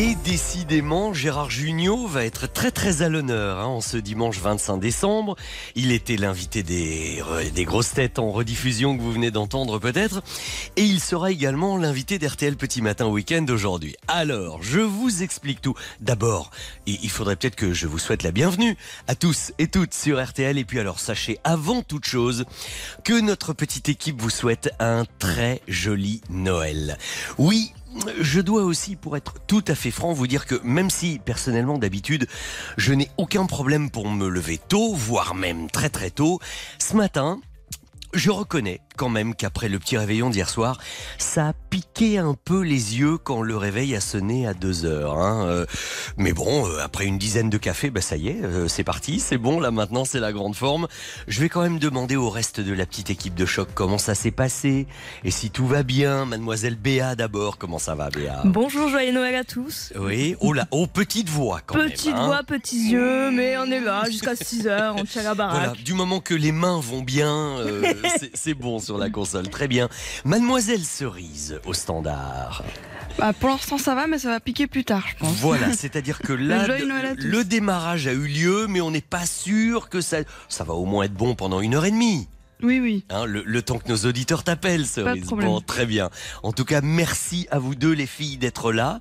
Et décidément, Gérard Jugnot va être très très à l'honneur hein, en ce dimanche 25 décembre. Il était l'invité des, des grosses têtes en rediffusion que vous venez d'entendre peut-être. Et il sera également l'invité d'RTL Petit Matin Week-end aujourd'hui. Alors, je vous explique tout. D'abord, il faudrait peut-être que je vous souhaite la bienvenue à tous et toutes sur RTL. Et puis alors, sachez avant toute chose que notre petite équipe vous souhaite un très joli Noël. Oui, je dois aussi, pour être tout à fait franc, vous dire que même si personnellement d'habitude, je n'ai aucun problème pour me lever tôt, voire même très très tôt, ce matin, je reconnais quand même qu'après le petit réveillon d'hier soir, ça a piqué un peu les yeux quand le réveil a sonné à 2 heures. Hein. Euh, mais bon, euh, après une dizaine de cafés, bah ça y est, euh, c'est parti, c'est bon, là maintenant c'est la grande forme. Je vais quand même demander au reste de la petite équipe de choc comment ça s'est passé et si tout va bien. Mademoiselle Béa d'abord, comment ça va Béa? Bonjour, joyeux Noël à tous. Oui, oh là, oh petite voix quand même. Petite hein. voix, petits yeux, mais on est là jusqu'à 6 heures, on tient la baraque. Voilà, du moment que les mains vont bien, c'est bon sur la console. Très bien. Mademoiselle Cerise au standard. Bah pour l'instant ça va, mais ça va piquer plus tard, je pense. Voilà, c'est-à-dire que là, le démarrage a eu lieu, mais on n'est pas sûr que ça, ça va au moins être bon pendant une heure et demie. Oui, oui. Hein, le, temps que nos auditeurs t'appellent, Cerise. Bon, très bien. En tout cas, merci à vous deux, les filles, d'être là.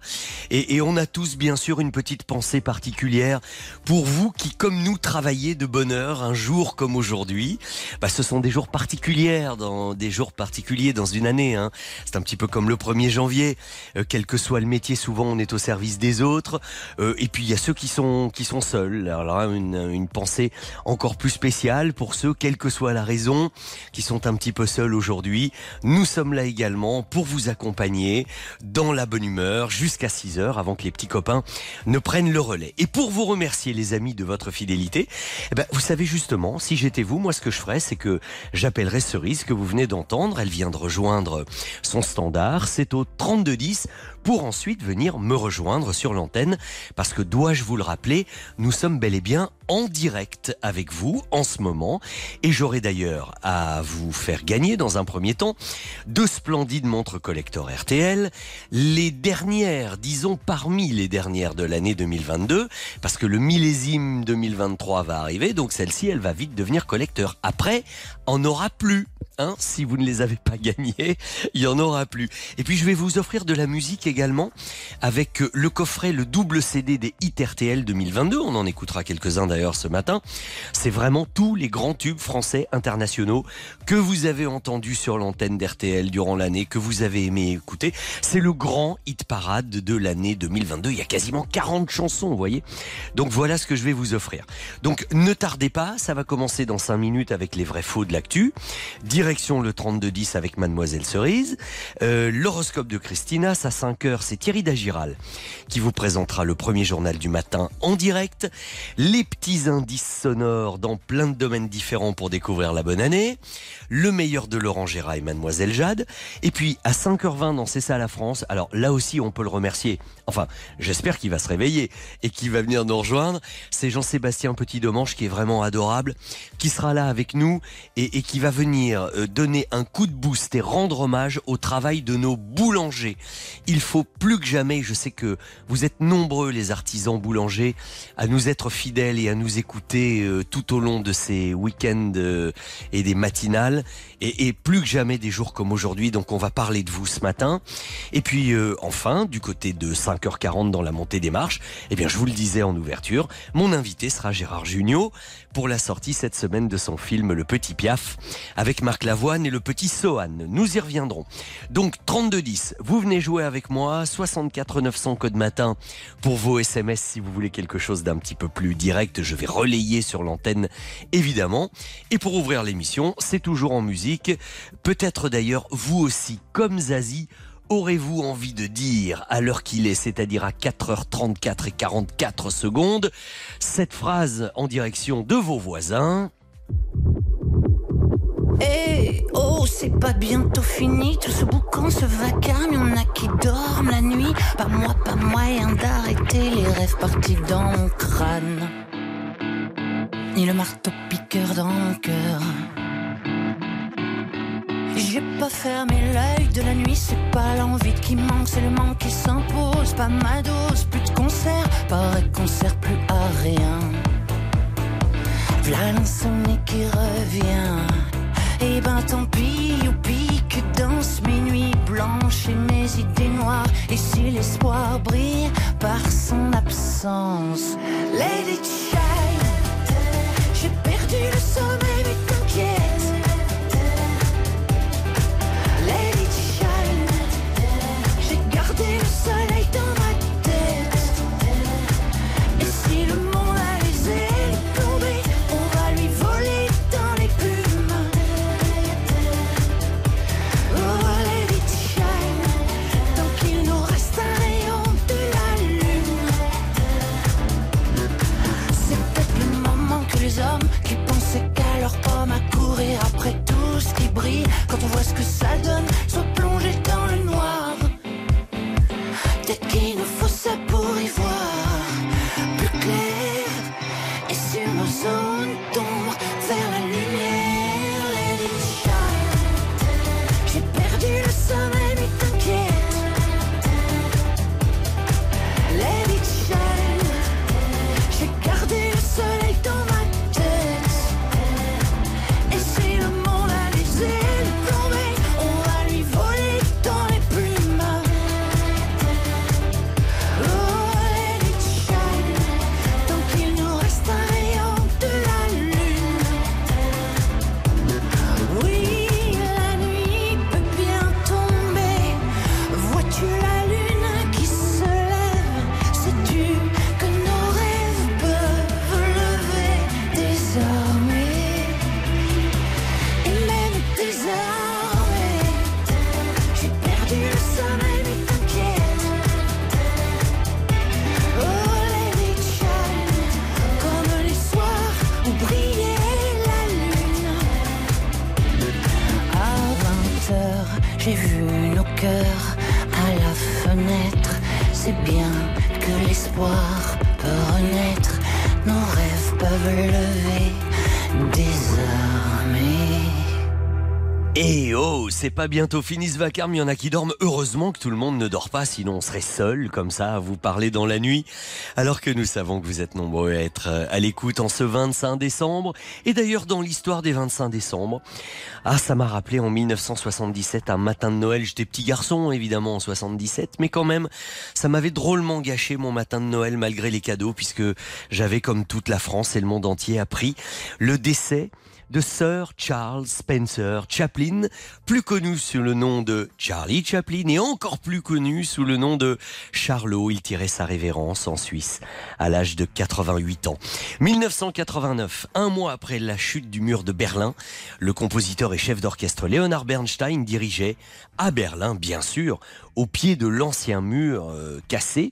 Et, on a tous, bien sûr, une petite pensée particulière pour vous qui, comme nous, travaillez de bonne heure un jour comme aujourd'hui. Bah, ce sont des jours particuliers, dans des jours particuliers dans une année. Hein. C'est un petit peu comme le 1er janvier. Euh, quel que soit le métier, souvent, on est au service des autres. Euh, et puis, il y a ceux qui sont qui sont seuls. Alors là, une, une pensée encore plus spéciale pour ceux, quelle que soit la raison qui sont un petit peu seuls aujourd'hui. Nous sommes là également pour vous accompagner dans la bonne humeur jusqu'à 6 heures avant que les petits copains ne prennent le relais. Et pour vous remercier les amis de votre fidélité, eh ben, vous savez justement, si j'étais vous, moi ce que je ferais, c'est que j'appellerais Cerise que vous venez d'entendre. Elle vient de rejoindre son standard. C'est au 3210 pour ensuite venir me rejoindre sur l'antenne parce que dois-je vous le rappeler, nous sommes bel et bien en direct avec vous en ce moment et j'aurai d'ailleurs à vous faire gagner dans un premier temps deux splendides montres collector RTL, les dernières, disons parmi les dernières de l'année 2022 parce que le millésime 2023 va arriver donc celle-ci elle va vite devenir collecteur. Après, en aura plus. Hein, si vous ne les avez pas gagnés, il y en aura plus. Et puis je vais vous offrir de la musique également avec le coffret, le double CD des hit RTL 2022. On en écoutera quelques-uns d'ailleurs ce matin. C'est vraiment tous les grands tubes français internationaux que vous avez entendus sur l'antenne d'RTL durant l'année, que vous avez aimé écouter. C'est le grand hit parade de l'année 2022. Il y a quasiment 40 chansons, vous voyez. Donc voilà ce que je vais vous offrir. Donc ne tardez pas, ça va commencer dans 5 minutes avec les vrais faux de l'actu. Direction le 3210 avec Mademoiselle Cerise. Euh, l'horoscope de Christina, à 5 c'est Thierry Dagiral qui vous présentera le premier journal du matin en direct. Les petits indices sonores dans plein de domaines différents pour découvrir la bonne année. Le meilleur de Laurent Gérard et Mademoiselle Jade. Et puis à 5h20 dans C'est ça la France. Alors là aussi, on peut le remercier. Enfin, j'espère qu'il va se réveiller et qu'il va venir nous rejoindre. C'est Jean-Sébastien Petit-Domange qui est vraiment adorable, qui sera là avec nous et, qui va venir euh, donner un coup de boost et rendre hommage au travail de nos boulangers. Faut plus que jamais, je sais que vous êtes nombreux les artisans boulangers à nous être fidèles et à nous écouter euh, tout au long de ces week-ends euh, et des matinales et, plus que jamais des jours comme aujourd'hui. Donc on va parler de vous ce matin. Et puis enfin, du côté de 5h40 dans la montée des marches, eh bien je vous le disais en ouverture, mon invité sera Gérard Jugnot pour la sortie cette semaine de son film Le Petit Piaf avec Marc Lavoine et le petit Sohan. Nous y reviendrons. Donc 3210, vous venez jouer avec moi, 64 900 code matin pour vos SMS si vous voulez quelque chose d'un petit peu plus direct, je vais relayer sur l'antenne évidemment. Et pour ouvrir l'émission, c'est toujours en musique, peut-être d'ailleurs vous aussi comme Zazie aurez-vous envie de dire à l'heure qu'il est, c'est-à-dire à 4h34 et 44 secondes, cette phrase en direction de vos voisins Eh oh, c'est pas bientôt fini, tout ce boucan, ce vacarme, y'en a qui dorment la nuit, pas moi, pas moyen d'arrêter les rêves partis dans mon crâne. ni le marteau piqueur dans le cœur. J'ai pas fermé l'œil de la nuit, c'est pas l'envie qui manque, c'est le manque qui s'impose. Pas ma dose, plus de concert, pareil qu'on sert plus à rien. V'là l'insomnie qui revient. Et ben tant pis, youpi, que danse mes nuits blanches et mes idées noires. Et si l'espoir brille par son absence, c'est pas bientôt fini ce vacarme, il y en a qui dorment. Heureusement que tout le monde ne dort pas, sinon on serait seul comme ça à vous parler dans la nuit. Alors que nous savons que vous êtes nombreux à être euh, à l'écoute en ce 25 décembre. Et d'ailleurs dans l'histoire des 25 décembre, ah ça m'a rappelé en 1977 un matin de Noël. J'étais petit garçon évidemment en 77, mais quand même ça m'avait drôlement gâché mon matin de Noël malgré les cadeaux puisque j'avais comme toute la France et le monde entier appris le décès de Sir Charles Spencer Chaplin, plus connu sous le nom de Charlie Chaplin et encore plus connu sous le nom de Charlot. Il tirait sa révérence en Suisse à l'âge de 88 ans. 1989, un mois après la chute du mur de Berlin, le compositeur et chef d'orchestre Leonard Bernstein dirigeait à Berlin, bien sûr, au pied de l'ancien mur euh, cassé,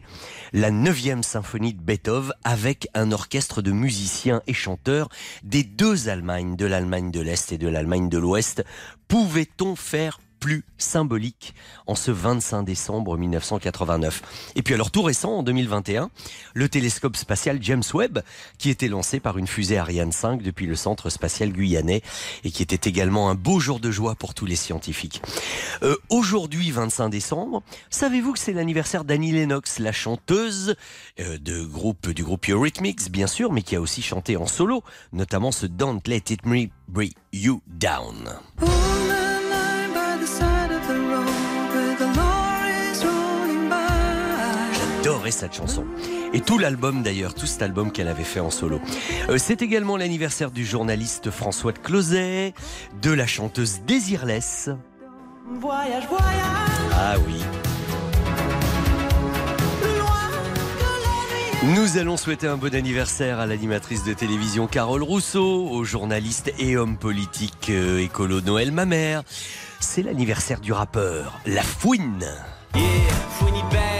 la 9e symphonie de Beethoven avec un orchestre de musiciens et chanteurs des deux Allemagnes, de l'Allemagne de l'Est et de l'Allemagne de l'Ouest. Pouvait-on faire plus symbolique en ce 25 décembre 1989. Et puis alors tout récent, en 2021, le télescope spatial James Webb, qui était lancé par une fusée Ariane 5 depuis le centre spatial guyanais et qui était également un beau jour de joie pour tous les scientifiques. Euh, Aujourd'hui, 25 décembre, savez-vous que c'est l'anniversaire d'Annie Lennox, la chanteuse euh, groupe, du groupe Eurythmics, bien sûr, mais qui a aussi chanté en solo, notamment ce Don't Let It Me Bring You Down. Cette chanson. Et tout l'album d'ailleurs, tout cet album qu'elle avait fait en solo. Euh, c'est également l'anniversaire du journaliste François de Closet, de la chanteuse Désirless. Voyage, voyage, Ah oui. Nous allons souhaiter un bon anniversaire à l'animatrice de télévision Carole Rousseau, au journaliste et homme politique euh, écolo Noël Mamère. C'est l'anniversaire du rappeur La Fouine. Yeah.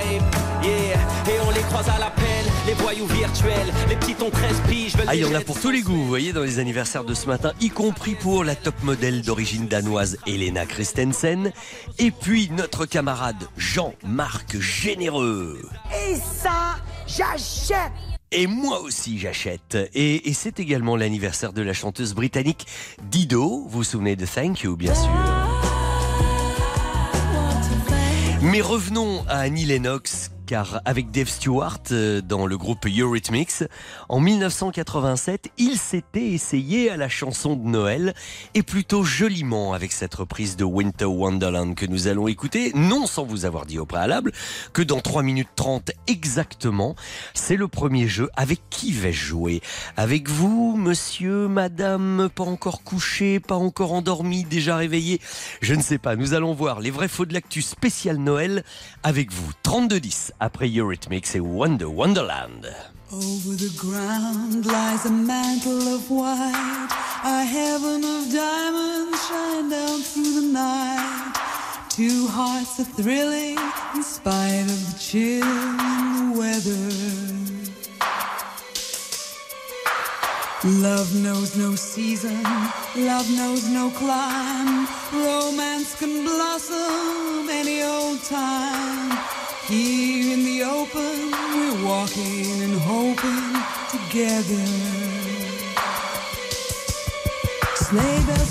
Croise à l'appel, les voyous virtuels, les petits ont 13 piges. veulent Ah, il y en a pour tous les goûts, vous voyez, dans les anniversaires de ce matin, y compris pour la top modèle d'origine danoise Elena Christensen, et puis notre camarade Jean-Marc Généreux. Et ça, j'achète Et moi aussi j'achète. Et, et c'est également l'anniversaire de la chanteuse britannique Dido. Vous vous souvenez de Thank You, bien sûr. Mais revenons à Annie Lennox car avec Dave Stewart euh, dans le groupe Eurythmics, en 1987, il s'était essayé à la chanson de Noël et plutôt joliment avec cette reprise de Winter Wonderland que nous allons écouter, non sans vous avoir dit au préalable que dans 3 minutes 30 exactement, c'est le premier jeu. Avec qui vais-je jouer? Avec vous, monsieur, madame, pas encore couché, pas encore endormi, déjà réveillé? Je ne sais pas, nous allons voir les vrais faux de l'actu spécial Noël avec vous. 32-10 après Eurythmics et Wonder Wonderland. Over the ground lies a mantle of white, a heaven of diamonds shine down through the night. Two hearts are thrilling in spite of the chill in the weather. Love knows no season, love knows no clime. Romance can blossom any old time. Here in the open, we're walking and hoping together. Sleigh bells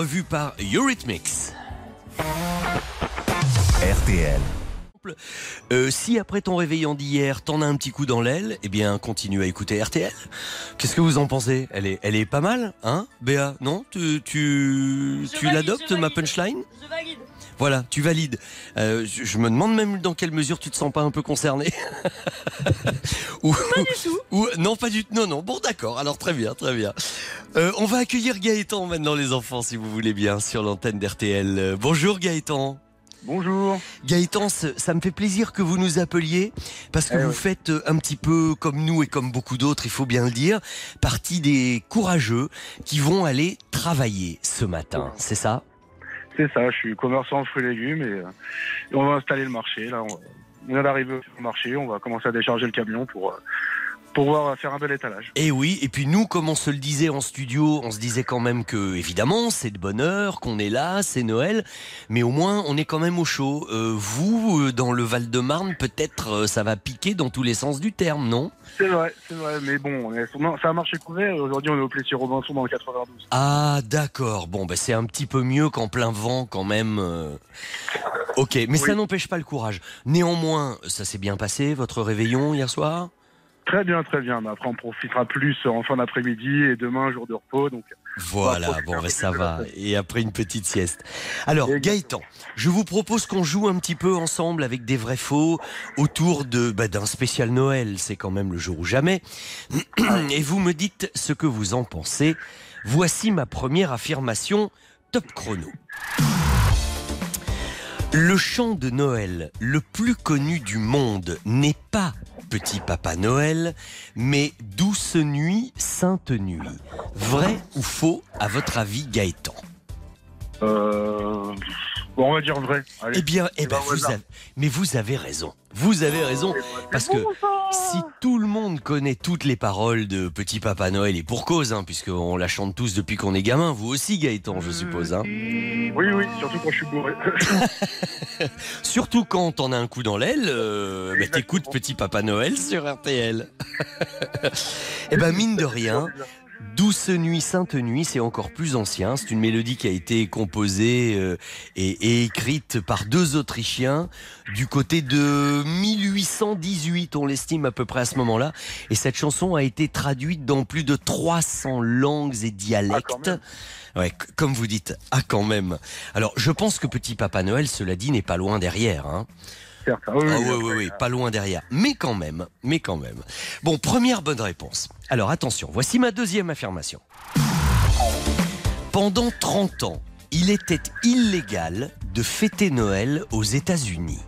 Wonderland, revu par Eurythmics. RTL. Euh, si après ton réveillon d'hier, t'en as un petit coup dans l'aile, eh bien, continue à écouter RTL. Qu'est-ce que vous en pensez? Elle est, elle est pas mal, hein, Béa? Non? Tu, tu, Je tu l'adoptes, ma punchline? Je valide. Voilà, tu valides. Euh, je, je me demande même dans quelle mesure tu te sens pas un peu concerné. Ou- Pas du tout. ou- non, pas du tout. Non, non. Bon, d'accord. Alors très bien, très bien. Euh, on va accueillir Gaëtan maintenant, les enfants, si vous voulez bien, sur l'antenne d'RTL. Euh, bonjour Gaëtan. Bonjour. Gaëtan, ça me fait plaisir que vous nous appeliez parce que Eh vous oui. faites un petit peu comme nous et comme beaucoup d'autres, il faut bien le dire, partie des courageux qui vont aller travailler ce matin. C'est ça? Ça, je suis commerçant de fruits et légumes et, euh, on va installer le marché. Là, on, on vient d'arriver au marché, on va commencer à décharger le camion pour, euh, pouvoir faire un bel étalage. Et oui, et puis nous, comme on se le disait en studio, on se disait quand même que, évidemment, c'est de bonne heure, qu'on est là, c'est Noël, mais au moins, on est quand même au chaud. Euh, vous, euh, dans le Val-de-Marne, peut-être euh, ça va piquer dans tous les sens du terme, non? C'est vrai, c'est vrai, mais bon, non, ça a marché couvert. Aujourd'hui, on est au Plessis Robinson dans le 92. Ah, d'accord. Bon, bah, c'est un petit peu mieux qu'en plein vent, quand même. euh. Ok, mais ça n'empêche pas le courage. Néanmoins, ça s'est bien passé, votre réveillon hier soir? Très bien, très bien. Mais après, on profitera plus en fin d'après-midi et demain, jour de repos. Donc, Voilà, bon, peu ça va. Et après une petite sieste. Alors. Gaëtan, je vous propose qu'on joue un petit peu ensemble avec des vrais faux autour de bah, d'un spécial Noël. C'est quand même le jour ou jamais. Et vous me dites ce que vous en pensez. Voici ma première affirmation. Top chrono. Le chant de Noël le plus connu du monde n'est pas Petit Papa Noël, mais Douce Nuit, Sainte Nuit. Vrai ou faux, à votre avis, Gaëtan? Euh, bon, on va dire vrai. Allez. Eh bien, eh ben, vous avez, mais vous avez raison. Vous avez raison. Parce que si tout le monde connaît toutes les paroles de Petit Papa Noël, et pour cause, hein, puisqu'on la chante tous depuis qu'on est gamin, vous aussi Gaëtan, je suppose. Hein. Oui, oui, surtout quand je suis bourré. Surtout quand t'en as un coup dans l'aile, euh, bah, t'écoutes Petit Papa Noël sur RTL. Eh ben mine de rien, Douce Nuit, Sainte Nuit, c'est encore plus ancien. C'est une mélodie qui a été composée euh, et, et écrite par deux Autrichiens du côté de 1818, on l'estime à peu près à ce moment-là. Et cette chanson a été traduite dans plus de 300 langues et dialectes. même. Ouais, comme vous dites, ah quand même. Alors, je pense que Petit Papa Noël, cela dit, n'est pas loin derrière. Hein. Certes, ah oui, Ah oui, oui, oui, oui, pas loin derrière. Mais quand même, mais quand même. Bon, première bonne réponse. Alors attention, voici ma deuxième affirmation. Pendant 30 ans, il était illégal de fêter Noël aux États-Unis.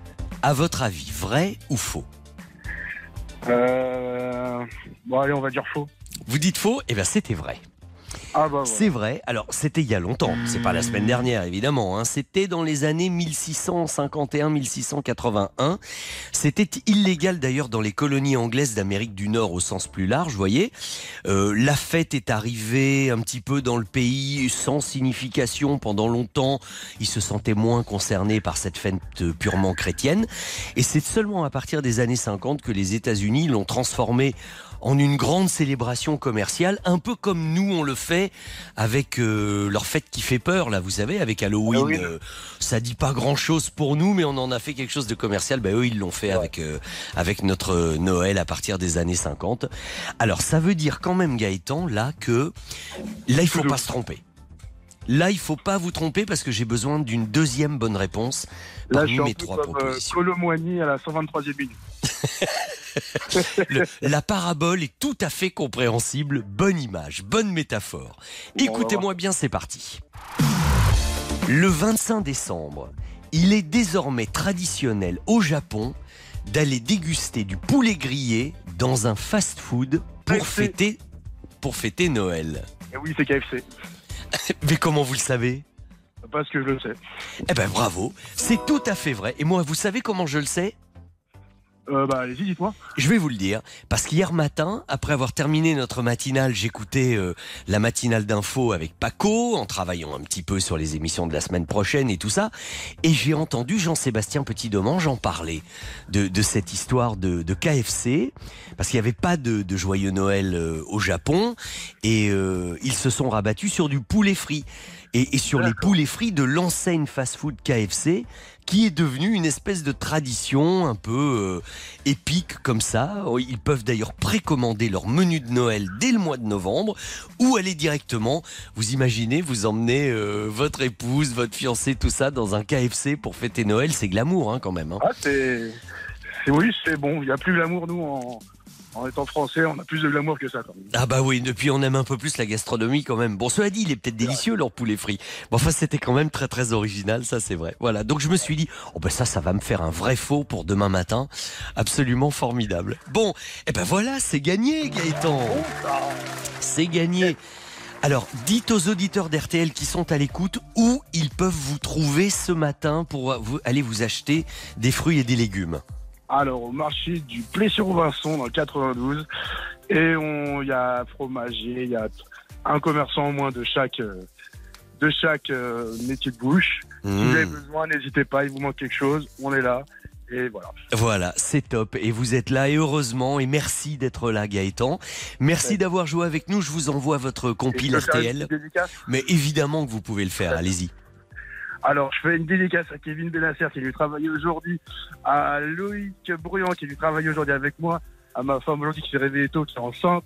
À votre avis, vrai ou faux? Euh, bon, allez, on va dire faux. Vous dites faux? Eh bien, c'était vrai. Ah, bah. C'est vrai. Alors, c'était il y a longtemps. C'est pas la semaine dernière, évidemment. hein. C'était dans les années 1651-1681. C'était illégal d'ailleurs dans les colonies anglaises d'Amérique du Nord au sens plus large, voyez. Euh, la fête est arrivée un petit peu dans le pays sans signification pendant longtemps. Ils se sentaient moins concernés par cette fête euh, purement chrétienne. Et c'est seulement à partir des années 50 que les États-Unis l'ont transformé en une grande célébration commerciale, un peu comme nous on le fait avec euh, leur fête qui fait peur, là, vous savez, avec Halloween. Halloween. euh, ça dit pas grand chose pour nous, mais on en a fait quelque chose de commercial. Ben eux, ils l'ont fait avec euh, avec notre Noël à partir des années 50. Alors ça veut dire quand même, Gaëtan, là que là il faut pas se tromper. Là, il faut pas vous tromper parce que j'ai besoin d'une deuxième bonne réponse Là, parmi un mes trois comme euh, propositions. Colomboigny à la 123e minute. Le- la parabole est tout à fait compréhensible. Bonne image, bonne métaphore. Écoutez-moi bien, c'est parti. Le 25 décembre, il est désormais traditionnel au Japon d'aller déguster du poulet grillé dans un fast-food pour fêter, pour fêter Noël. Et oui, c'est KFC. Mais comment vous le savez? Parce que je le sais. Eh ben bravo, c'est tout à fait vrai. Et moi, vous savez comment je le sais? Euh, bah. Je vais vous le dire, parce qu'hier matin, après avoir terminé notre matinale, j'écoutais euh, la matinale d'info avec Paco, en travaillant un petit peu sur les émissions de la semaine prochaine et tout ça, et j'ai entendu Jean-Sébastien Petit-Domange en parler de, cette histoire de, KFC, parce qu'il n'y avait pas de, joyeux Noël euh, au Japon, et ils se sont rabattus sur du poulet frit. Et, et sur les poulets frits de l'enseigne fast-food KFC, qui est devenue une espèce de tradition un peu euh, épique comme ça. Ils peuvent d'ailleurs précommander leur menu de Noël dès le mois de novembre ou aller directement, vous imaginez, vous emmenez euh, votre épouse, votre fiancée, tout ça dans un KFC pour fêter Noël. C'est glamour hein, quand même. hein. Ah, c'est. c'est- Oui, c'est bon. Il n'y a plus l'amour, nous, en... en étant français. On a plus de l'amour que ça, quand même. Ah bah oui, depuis on aime un peu plus la gastronomie quand même. Bon, cela dit, il est peut-être délicieux leur poulet frit. Bon, enfin, c'était quand même très très original, ça c'est vrai. Voilà, donc je me suis dit, oh ben ça, ça va me faire un vrai faux pour demain matin. Absolument formidable. Bon, et ben voilà, c'est gagné Gaëtan. C'est gagné. Alors, dites aux auditeurs d'RTL qui sont à l'écoute où ils peuvent vous trouver ce matin pour aller vous acheter des fruits et des légumes. Alors, au marché du Plessis-Robinson, dans le 92, Et on, il y a fromager, il y a un commerçant au moins de chaque, euh, de chaque euh, métier de bouche. Si vous avez Mmh. besoin, n'hésitez pas, il vous manque quelque chose, on est là. Et voilà. Voilà, c'est top. Et vous êtes là, et heureusement. Et merci d'être là, Gaëtan. Merci Ouais. d'avoir joué avec nous. Je vous envoie votre une RTL. Mais évidemment que vous pouvez le faire. Allez-y. Alors, je fais une dédicace à Kevin Benasser qui lui travaille aujourd'hui, à Loïc Bruyant qui lui travaille aujourd'hui avec moi, à ma femme aujourd'hui qui s'est réveillée tôt, qui est enceinte.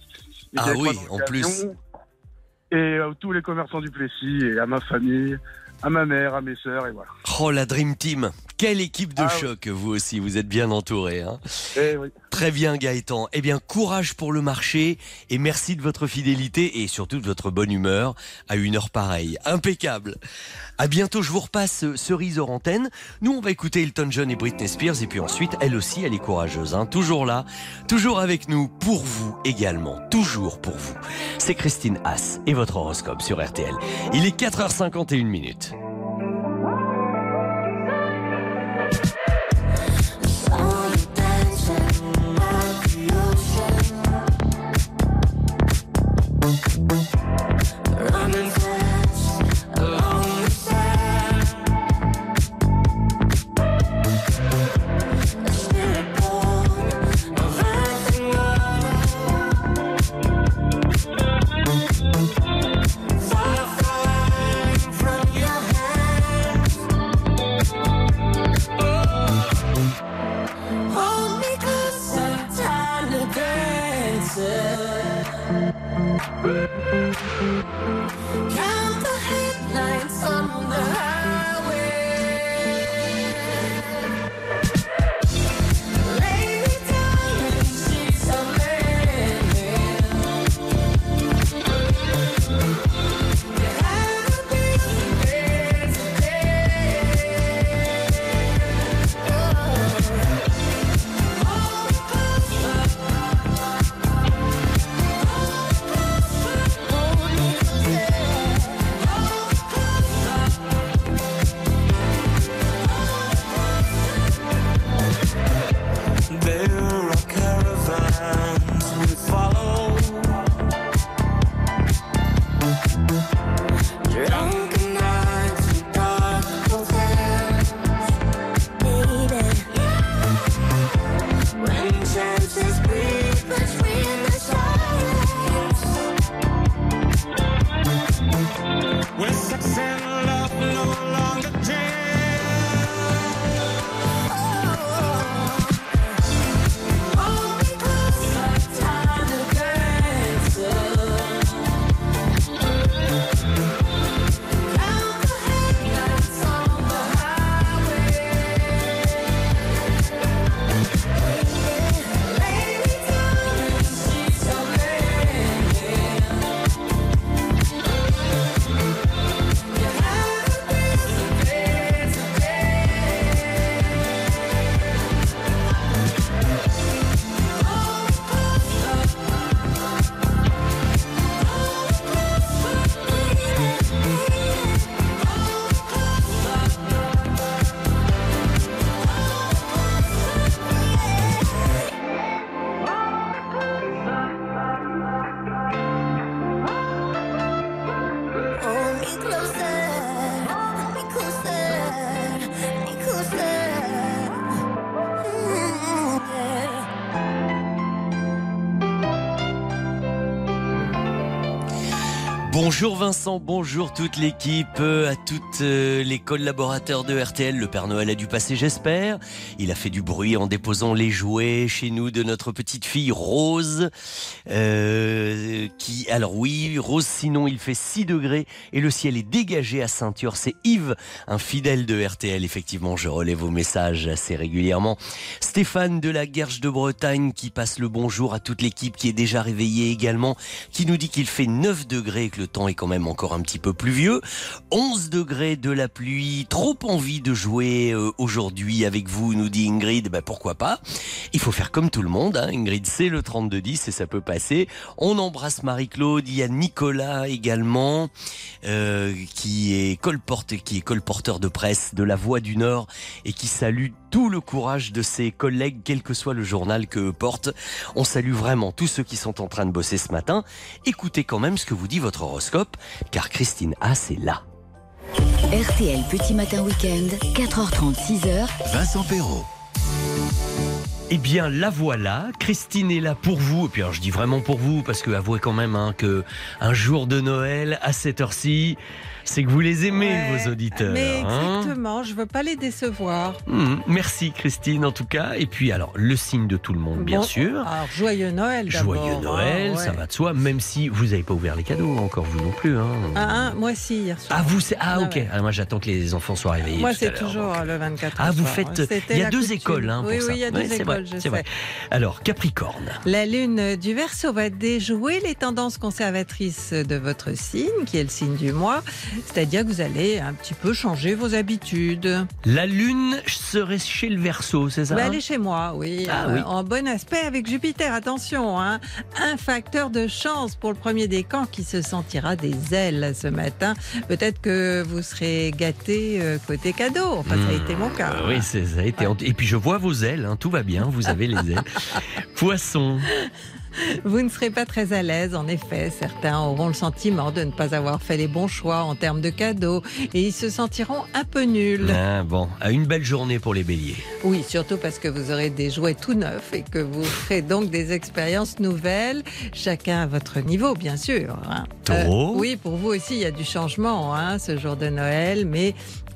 et Ah oui, en plus. Et à tous les commerçants du Plessis, et à ma famille, à ma mère, à mes sœurs, et voilà. Oh, la Dream Team. Quelle équipe de Ah oui. choc, vous aussi. Vous êtes bien entouré. Hein. Et oui. Très bien, Gaëtan. Eh bien, courage pour le marché et merci de votre fidélité et surtout de votre bonne humeur à une heure pareille. Impeccable. À bientôt, je vous repasse euh, Cerise hors antenne. Nous, on va écouter Elton John et Britney Spears et puis ensuite, elle aussi, elle est courageuse. Hein. Toujours là, toujours avec nous, pour vous également. Toujours pour vous. C'est Christine Haas et votre horoscope sur RTL. Il est 4h51 minutes. Yeah. Bonjour Vincent, bonjour toute l'équipe, euh, à toutes euh, les collaborateurs de RTL. Le Père Noël a dû passer, j'espère. Il a fait du bruit en déposant les jouets chez nous de notre petite fille Rose. Euh, qui, alors oui, Rose, sinon il fait 6 degrés et le ciel est dégagé à Ceinture. C'est Yves, un fidèle de RTL. Effectivement, je relève vos messages assez régulièrement. Stéphane de la Guerche de Bretagne qui passe le bonjour à toute l'équipe qui est déjà réveillée également, qui nous dit qu'il fait 9 degrés et que le temps est quand même encore un petit peu pluvieux. 11 degrés de la pluie, trop envie de jouer euh, aujourd'hui avec vous, nous dit Ingrid, ben pourquoi pas? Il faut faire comme tout le monde, hein. Ingrid c'est le 3210 et ça peut passer. On embrasse Marie-Claude, il y a Nicolas également, euh, qui, est colporte, qui est colporteur de presse de La Voix du Nord et qui salue tout le courage de ses collègues, quel que soit le journal que porte. On salue vraiment tous ceux qui sont en train de bosser ce matin. Écoutez quand même ce que vous dit votre horoscope, car Christine Haas est là. RTL Petit Matin Week-end, 4h30, 6h. Vincent Perrault. Eh bien, la voilà. Christine est là pour vous. Et puis, je dis vraiment pour vous, parce que avouez quand même hein, que un jour de Noël, à cette heure-ci, c'est que vous les aimez, Ouais, vos auditeurs. Mais hein. exactement, je veux pas les décevoir. Hum, merci, Christine, en tout cas. Et puis, alors, le signe de tout le monde, bien Bon, sûr. Alors, joyeux Noël. Joyeux Noël, hein, ça ouais. va de soi, même si vous n'avez pas ouvert les cadeaux encore, vous non plus. Hein. Ah, hein, moi si, hier soir. Ah, vous, c'est. Ah, Ah, ok. ouais. Alors, moi, j'attends que les enfants soient réveillés. Moi, c'est toujours donc. le 24 Ah, vous soir. faites. Il y a deux écoles, hein, pour Oui, ça. oui, il y a deux Ouais, écoles, je vrai. sais. Alors, Capricorne. La lune du Verseau va déjouer les tendances conservatrices de votre signe, qui est le signe du mois. C'est-à-dire que vous allez un petit peu changer vos habitudes. La lune serait chez le Verseau, c'est ça Bah, hein allez chez moi, oui. Ah Euh, oui. En bon aspect avec Jupiter, attention. Hein. Un facteur de chance pour le premier décan qui se sentira des ailes ce matin. Peut-être que vous serez gâté euh, côté cadeau. Enfin, ça a Hmm. été mon cas. Euh, Oui, ça a été. Et puis je vois vos ailes, hein, tout va bien, vous avez les ailes. Poisson. Vous ne serez pas très à l'aise, en effet. Certains auront le sentiment de ne pas avoir fait les bons choix en termes de cadeaux et ils se sentiront un peu nuls. Ah, bon, à une belle journée pour les béliers. Oui, surtout parce que vous aurez des jouets tout neufs et que vous ferez donc des expériences nouvelles, chacun à votre niveau, bien sûr. hein. Taureau. oui, pour vous aussi, il y a du changement hein, ce jour de Noël, mais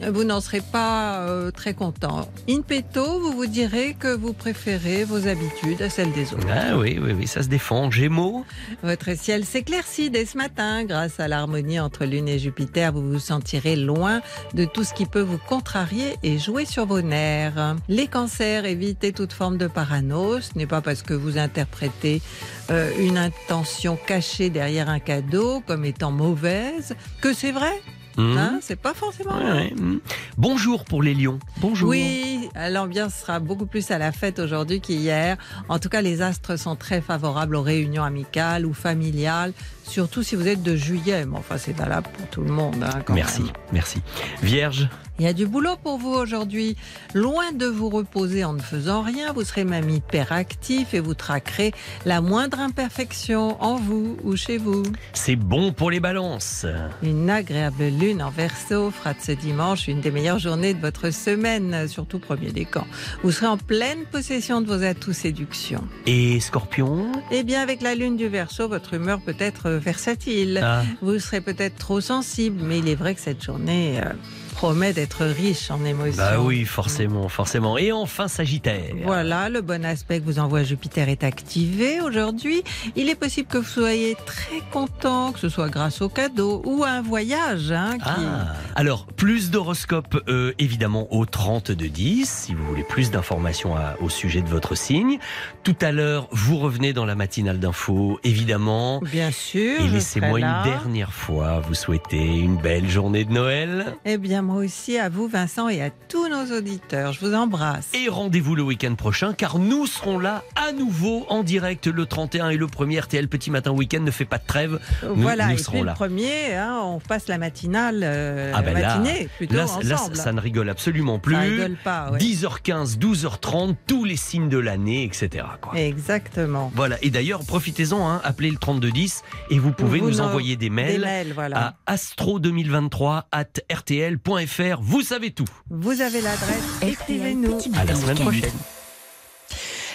vous n'en serez pas euh, très content. In petto, vous vous direz que vous préférez vos habitudes à celles des autres. Ah oui, oui, oui, ça se défend. Gémeaux. Votre ciel s'éclaircit dès ce matin grâce à l'harmonie entre Lune et Jupiter. Vous vous sentirez loin de tout ce qui peut vous contrarier et jouer sur vos nerfs. Les cancers, évitez toute forme de parano. Ce n'est pas parce que vous interprétez euh, une intention cachée derrière un cadeau comme étant mauvaise que c'est vrai. Hmm. Hein, c'est pas forcément Ouais, vrai. ouais, hmm. Bonjour pour les lions. Bonjour. Oui, l'ambiance sera beaucoup plus à la fête aujourd'hui qu'hier. En tout cas, les astres sont très favorables aux réunions amicales ou familiales, surtout si vous êtes de juillet. Mais enfin, c'est valable pour tout le monde. hein, quand Merci, même. merci. Vierge. Il y a du boulot pour vous aujourd'hui. Loin de vous reposer en ne faisant rien, vous serez même hyperactif et vous traquerez la moindre imperfection en vous ou chez vous. C'est bon pour les balances. Une agréable lune en verso fera de ce dimanche une des meilleures journées de votre semaine, surtout premier décan. Vous serez en pleine possession de vos atouts séduction. Et scorpion? Eh bien, avec la lune du verso, votre humeur peut être versatile. Ah, Vous serez peut-être trop sensible, mais il est vrai que cette journée euh, promet d'être riche en émotions. bah oui, forcément, forcément. Et enfin, Sagittaire. Voilà, le bon aspect que vous envoie Jupiter est activé aujourd'hui. Il est possible que vous soyez très content, que ce soit grâce au cadeau ou à un voyage. hein, qui... Ah. Alors, plus d'horoscopes, euh, évidemment, au 30 de 10, si vous voulez plus d'informations au sujet de votre signe. Tout à l'heure, vous revenez dans la matinale d'info, évidemment. Bien sûr. Et laissez-moi une dernière fois vous souhaiter une belle journée de Noël. Eh bien, moi aussi, à vous, Vincent, et à tous nos auditeurs. Je vous embrasse. Et rendez-vous le week-end prochain, car nous serons là à nouveau en direct le 31 et le 1er RTL Petit Matin Week-end ne fait pas de trêve. Nous- voilà, nous et serons puis là. le premier, hein, on passe la matinale, euh, Ah ben là, matinée, plutôt Là, ensemble. là, ça ne rigole absolument plus. Ça rigole pas, ouais. 10h15, 12h30, tous les signes de l'année, etc. quoi. Exactement. Voilà, et d'ailleurs, profitez-en, hein, appelez le 3210 et vous pouvez Vous nous en- envoyer des mails, Des mails, voilà. à astro2023 at rtl.fr. Vous savez tout. Vous avez l'adresse, écrivez-nous. À la semaine prochaine.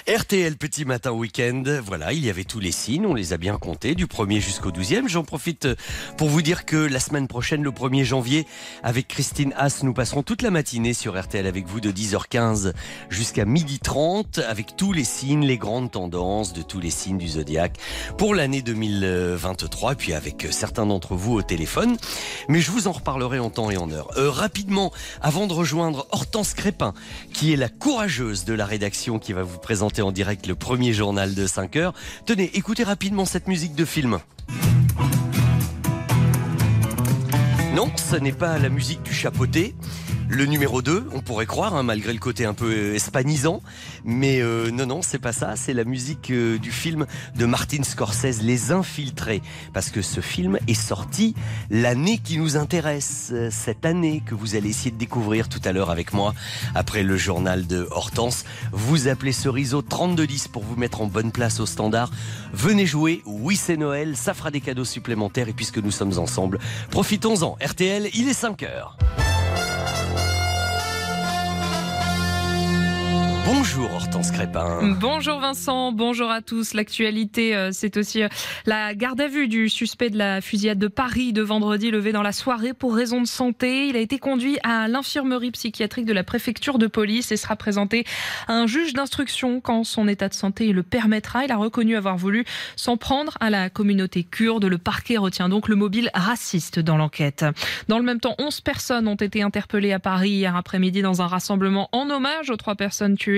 RTL Petit Matin Week-end, voilà, il y avait tous les signes, on les a bien comptés, du 1er jusqu'au 12e. J'en profite pour vous dire que la semaine prochaine, le 1er janvier, avec Christine Haas, nous passerons toute la matinée sur RTL avec vous de 10h15 jusqu'à 12h30, avec tous les signes, les grandes tendances de tous les signes du zodiaque pour l'année 2023, et puis avec certains d'entre vous au téléphone. Mais je vous en reparlerai en temps et en heure. Euh, rapidement, avant de rejoindre Hortense Crépin, qui est la courageuse de la rédaction qui va vous en direct le premier journal de 5 heures. Tenez, écoutez rapidement cette musique de film. Non, ce n'est pas la musique du chapeauté. Le numéro 2, on pourrait croire, hein, malgré le côté un peu euh, espanisant. Mais euh, non, non, c'est pas ça. C'est la musique euh, du film de Martin Scorsese, Les Infiltrés. Parce que ce film est sorti l'année qui nous intéresse. Cette année que vous allez essayer de découvrir tout à l'heure avec moi, après le journal de Hortense. Vous appelez Cerise au 3210 pour vous mettre en bonne place au standard. Venez jouer. Oui, c'est Noël. Ça fera des cadeaux supplémentaires. Et puisque nous sommes ensemble, profitons-en. RTL, il est 5 heures. Bonjour Hortense Crépin. Bonjour Vincent, bonjour à tous. L'actualité, euh, c'est aussi euh, la garde à vue du suspect de la fusillade de Paris de vendredi levé dans la soirée pour raison de santé. Il a été conduit à l'infirmerie psychiatrique de la préfecture de police et sera présenté à un juge d'instruction quand son état de santé le permettra. Il a reconnu avoir voulu s'en prendre à la communauté kurde. Le parquet retient donc le mobile raciste dans l'enquête. Dans le même temps, 11 personnes ont été interpellées à Paris hier après-midi dans un rassemblement en hommage aux trois personnes tuées.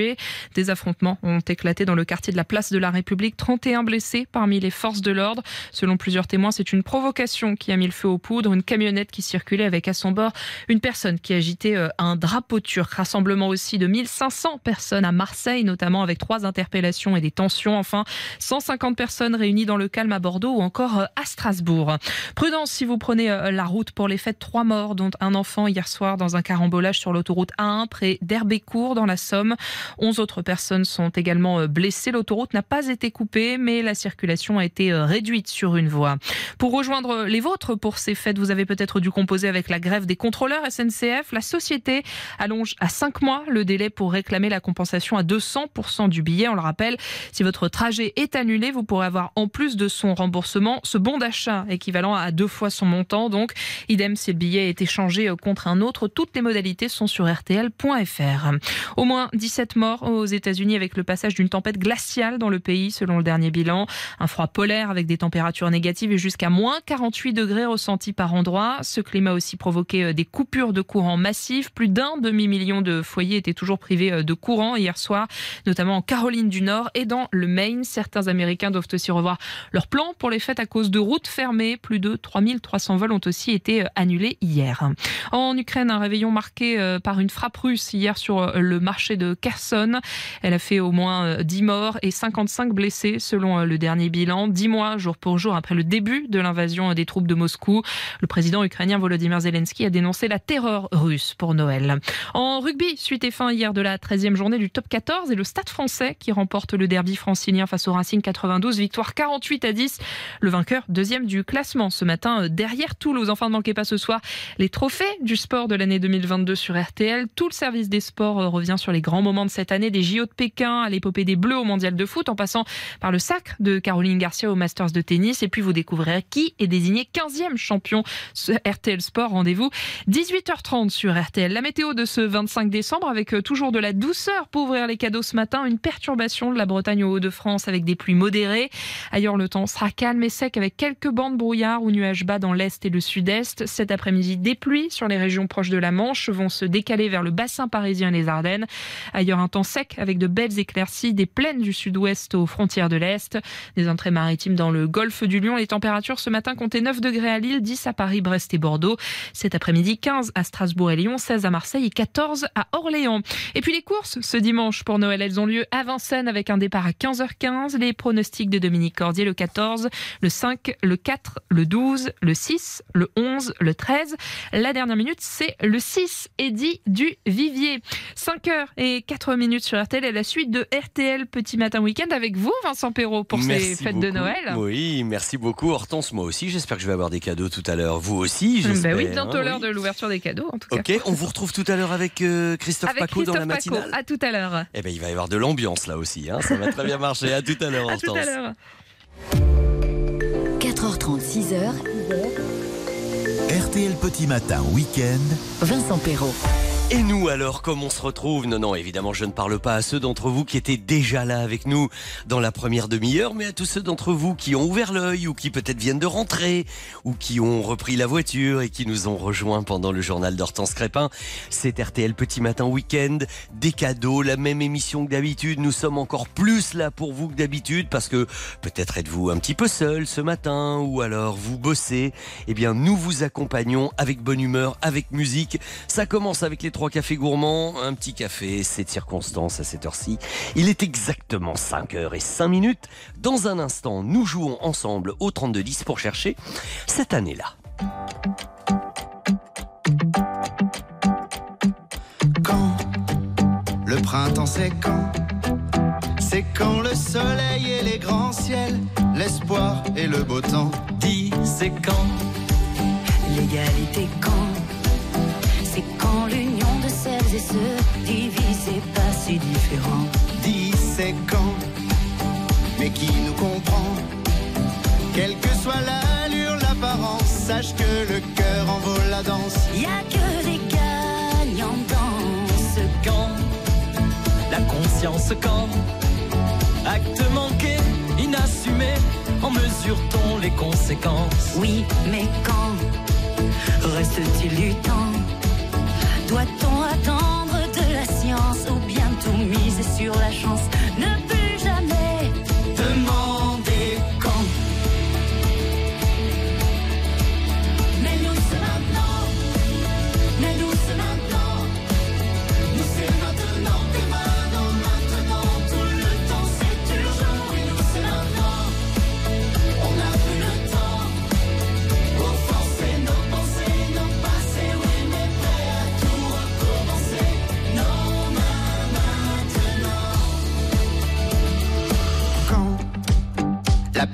Des affrontements ont éclaté dans le quartier de la place de la République. 31 blessés parmi les forces de l'ordre. Selon plusieurs témoins, c'est une provocation qui a mis le feu aux poudres. Une camionnette qui circulait avec à son bord une personne qui agitait euh, un drapeau turc. Rassemblement aussi de 1500 personnes à Marseille, notamment avec trois interpellations et des tensions. Enfin, 150 personnes réunies dans le calme à Bordeaux ou encore euh, à Strasbourg. Prudence si vous prenez euh, la route pour les fêtes. Trois morts, dont un enfant hier soir dans un carambolage sur l'autoroute A1 près d'Herbécourt dans la Somme. 11 autres personnes sont également euh, blessées. L'autoroute n'a pas été coupée, mais la circulation a été euh, réduite sur une voie. Pour rejoindre les vôtres pour ces fêtes, vous avez peut-être dû composer avec la grève des contrôleurs SNCF. La société allonge à 5 mois le délai pour réclamer la compensation à 200% du billet. On le rappelle, si votre trajet est annulé, vous pourrez avoir en plus de son remboursement ce bon d'achat équivalent à deux fois son montant. Donc, idem si le billet est échangé euh, contre un autre. Toutes les modalités sont sur rtl.fr. Au moins 17 morts aux États-Unis avec le passage d'une tempête glaciale dans le pays, selon le dernier bilan. Un froid polaire avec des températures négatives et jusqu'à moins 48 degrés ressentis par endroit. Ce climat a aussi provoqué euh, des coupures de courant massives. Plus d'un demi-million de foyers étaient toujours privés euh, de courant hier soir, notamment en Caroline du Nord et dans le Maine. Certains Américains doivent aussi revoir leur plan pour les fêtes à cause de routes fermées. Plus de 3300 vols ont aussi été euh, annulés hier. En Ukraine, un réveillon marqué par une frappe russe hier sur le marché de Kherson. Elle a fait au moins euh, 10 morts et 55 blessés selon euh, le dernier bilan. 10 mois jour pour jour après le début de l'invasion des troupes de Moscou. Le président ukrainien Volodymyr Zelensky a dénoncé la terreur russe pour Noël. En rugby, suite et fin hier de la 13e journée du top 14 et le Stade français qui remporte le derby francilien face au Racing 92, victoire 48 à 10. Le vainqueur deuxième du classement ce matin euh, derrière Toulouse. Enfin, ne manquez pas ce soir les trophées du sport de l'année 2022 sur RTL. Tout le service des sports euh, revient sur les grands moments cette année, des JO de Pékin à l'épopée des Bleus au Mondial de foot, en passant par le sacre de Caroline Garcia au Masters de tennis. Et puis vous découvrirez qui est désigné 15e champion RTL Sport. Rendez-vous 18h30 sur RTL. La météo de ce 25 décembre avec euh, toujours de la douceur pour ouvrir les cadeaux ce matin. Une perturbation de la Bretagne au Hauts-de-France avec des pluies modérées. Ailleurs, le temps sera calme et sec avec quelques bandes brouillard ou nuages bas dans l'est et le sud-est. Cet après-midi, des pluies sur les régions proches de la Manche vont se décaler vers le bassin parisien et les Ardennes. Ailleurs, un temps sec avec de belles éclaircies, des plaines du sud-ouest aux frontières de l'est, des entrées maritimes dans le golfe du Lion. Les températures ce matin comptaient 9 degrés à Lille, 10 à Paris, Brest et Bordeaux. Cet après-midi, 15 à Strasbourg et Lyon, 16 à Marseille et 14 à Orléans. Et puis les courses ce dimanche pour Noël, elles ont lieu à Vincennes avec un départ à 15h15. Les pronostics de Dominique Cordier le 14, le 5, le 4, le 12, le 6, le 11, le 13. La dernière minute, c'est le 6, Eddy du Vivier. 5 heures et 4 minutes sur RTL et la suite de RTL Petit Matin Week-end avec vous, Vincent Perrault, pour Merci ces fêtes de. Noël. Oui, merci beaucoup Hortense, moi aussi. J'espère que je vais avoir des cadeaux tout à l'heure. Vous aussi, j'espère. Ben oui, bientôt hein, l'heure oui. de l'ouverture des cadeaux, en tout cas. Ok, on vous retrouve tout à l'heure avec euh, Christophe Avec Paco dans la Christophe Paco, matinale. à tout à l'heure. Eh ben, il va y avoir de l'ambiance là aussi. hein. Ça va très bien marcher. À tout à l'heure, À tout Hortense. à l'heure. 4h30, 6h, RTL Petit Matin Week-end. Vincent Perrault. Et nous alors, comme on se retrouve Non, non, évidemment, je ne parle pas à ceux d'entre vous qui étaient déjà là avec nous dans la première demi-heure, mais à tous ceux d'entre vous qui ont ouvert l'œil ou qui peut-être viennent de rentrer ou qui ont repris la voiture et qui nous ont rejoints pendant le journal d'Hortense Crépin. C'est RTL Petit Matin Week-end, des cadeaux, la même émission que d'habitude. Nous sommes encore plus là pour vous que d'habitude parce que peut-être êtes-vous un petit peu seul ce matin ou alors vous bossez. Eh bien, nous vous accompagnons avec bonne humeur, avec musique. Ça commence avec les trois cafés gourmands, un petit café, c'est de circonstance à cette heure-ci. Il est exactement 5 heures et 5 minutes. Dans un instant, nous jouons ensemble au 3210 pour chercher cette année-là. Quand le printemps c'est quand? C'est quand le soleil et les grands ciels, l'espoir et le beau temps. Dis c'est quand? L'égalité quand? Et ceux divisés pas si différents. Dis c'est quand Mais qui nous comprend? Quelle que soit l'allure, l'apparence, sache que le cœur en vaut la danse. Y a que des gagnants dans ce Quand La conscience quand Acte manqué, inassumé En mesure-t-on les conséquences? Oui, mais quand reste-t-il du temps? Doit-on attendre de la science ou bien tout miser sur la chance?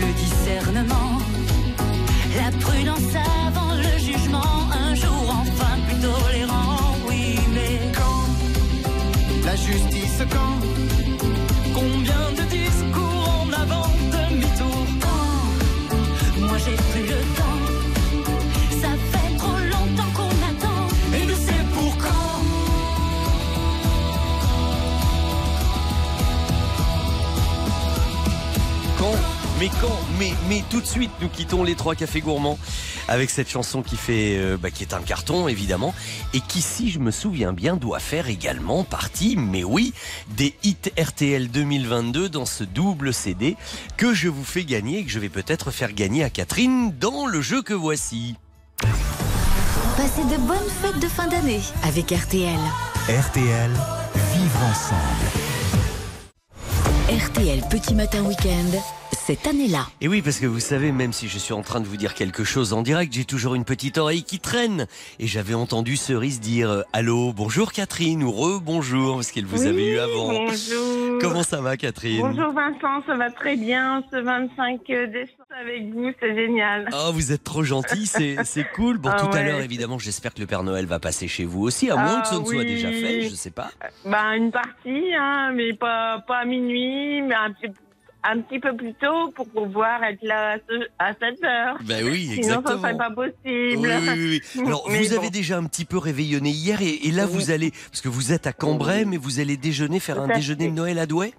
Le discernement. La prudence mais quand mais, mais tout de suite, nous quittons les trois cafés gourmands avec cette chanson qui fait, euh, bah, qui est un carton évidemment, et qui, si je me souviens bien, doit faire également partie, mais oui, des hits RTL 2022 dans ce double CD que je vous fais gagner et que je vais peut-être faire gagner à Catherine dans le jeu que voici. Passez de bonnes fêtes de fin d'année avec RTL. RTL, vivre ensemble. RTL Petit Matin Week-end, cette année-là. Et oui, parce que vous savez, même si je suis en train de vous dire quelque chose en direct, j'ai toujours une petite oreille qui traîne. Et j'avais entendu Cerise dire euh, Allô, bonjour Catherine, ou re-bonjour, parce qu'elle vous Oui, avait eu avant. Bonjour. Comment ça va Catherine? Bonjour Vincent, ça va très bien. Ce 25 décembre avec vous, c'est génial. Oh, vous êtes trop gentil, c'est cool. Bon, Ah tout à l'heure, évidemment, j'espère que le Père Noël va passer chez vous aussi, à moins Ah que ce ne soit oui. déjà fait, je sais pas. Bah, une partie, hein, mais pas, pas à minuit, mais un petit, un petit peu plus tôt pour pouvoir être là à, ce- à 7 heures. Ben oui, Sinon, exactement. ça serait pas possible. Oui, oui, oui. Alors, Mais vous avez déjà un petit peu réveillonné hier et, et là, vous allez, parce que vous êtes à Cambrai, mais vous allez déjeuner, faire un déjeuner de Noël à Douai?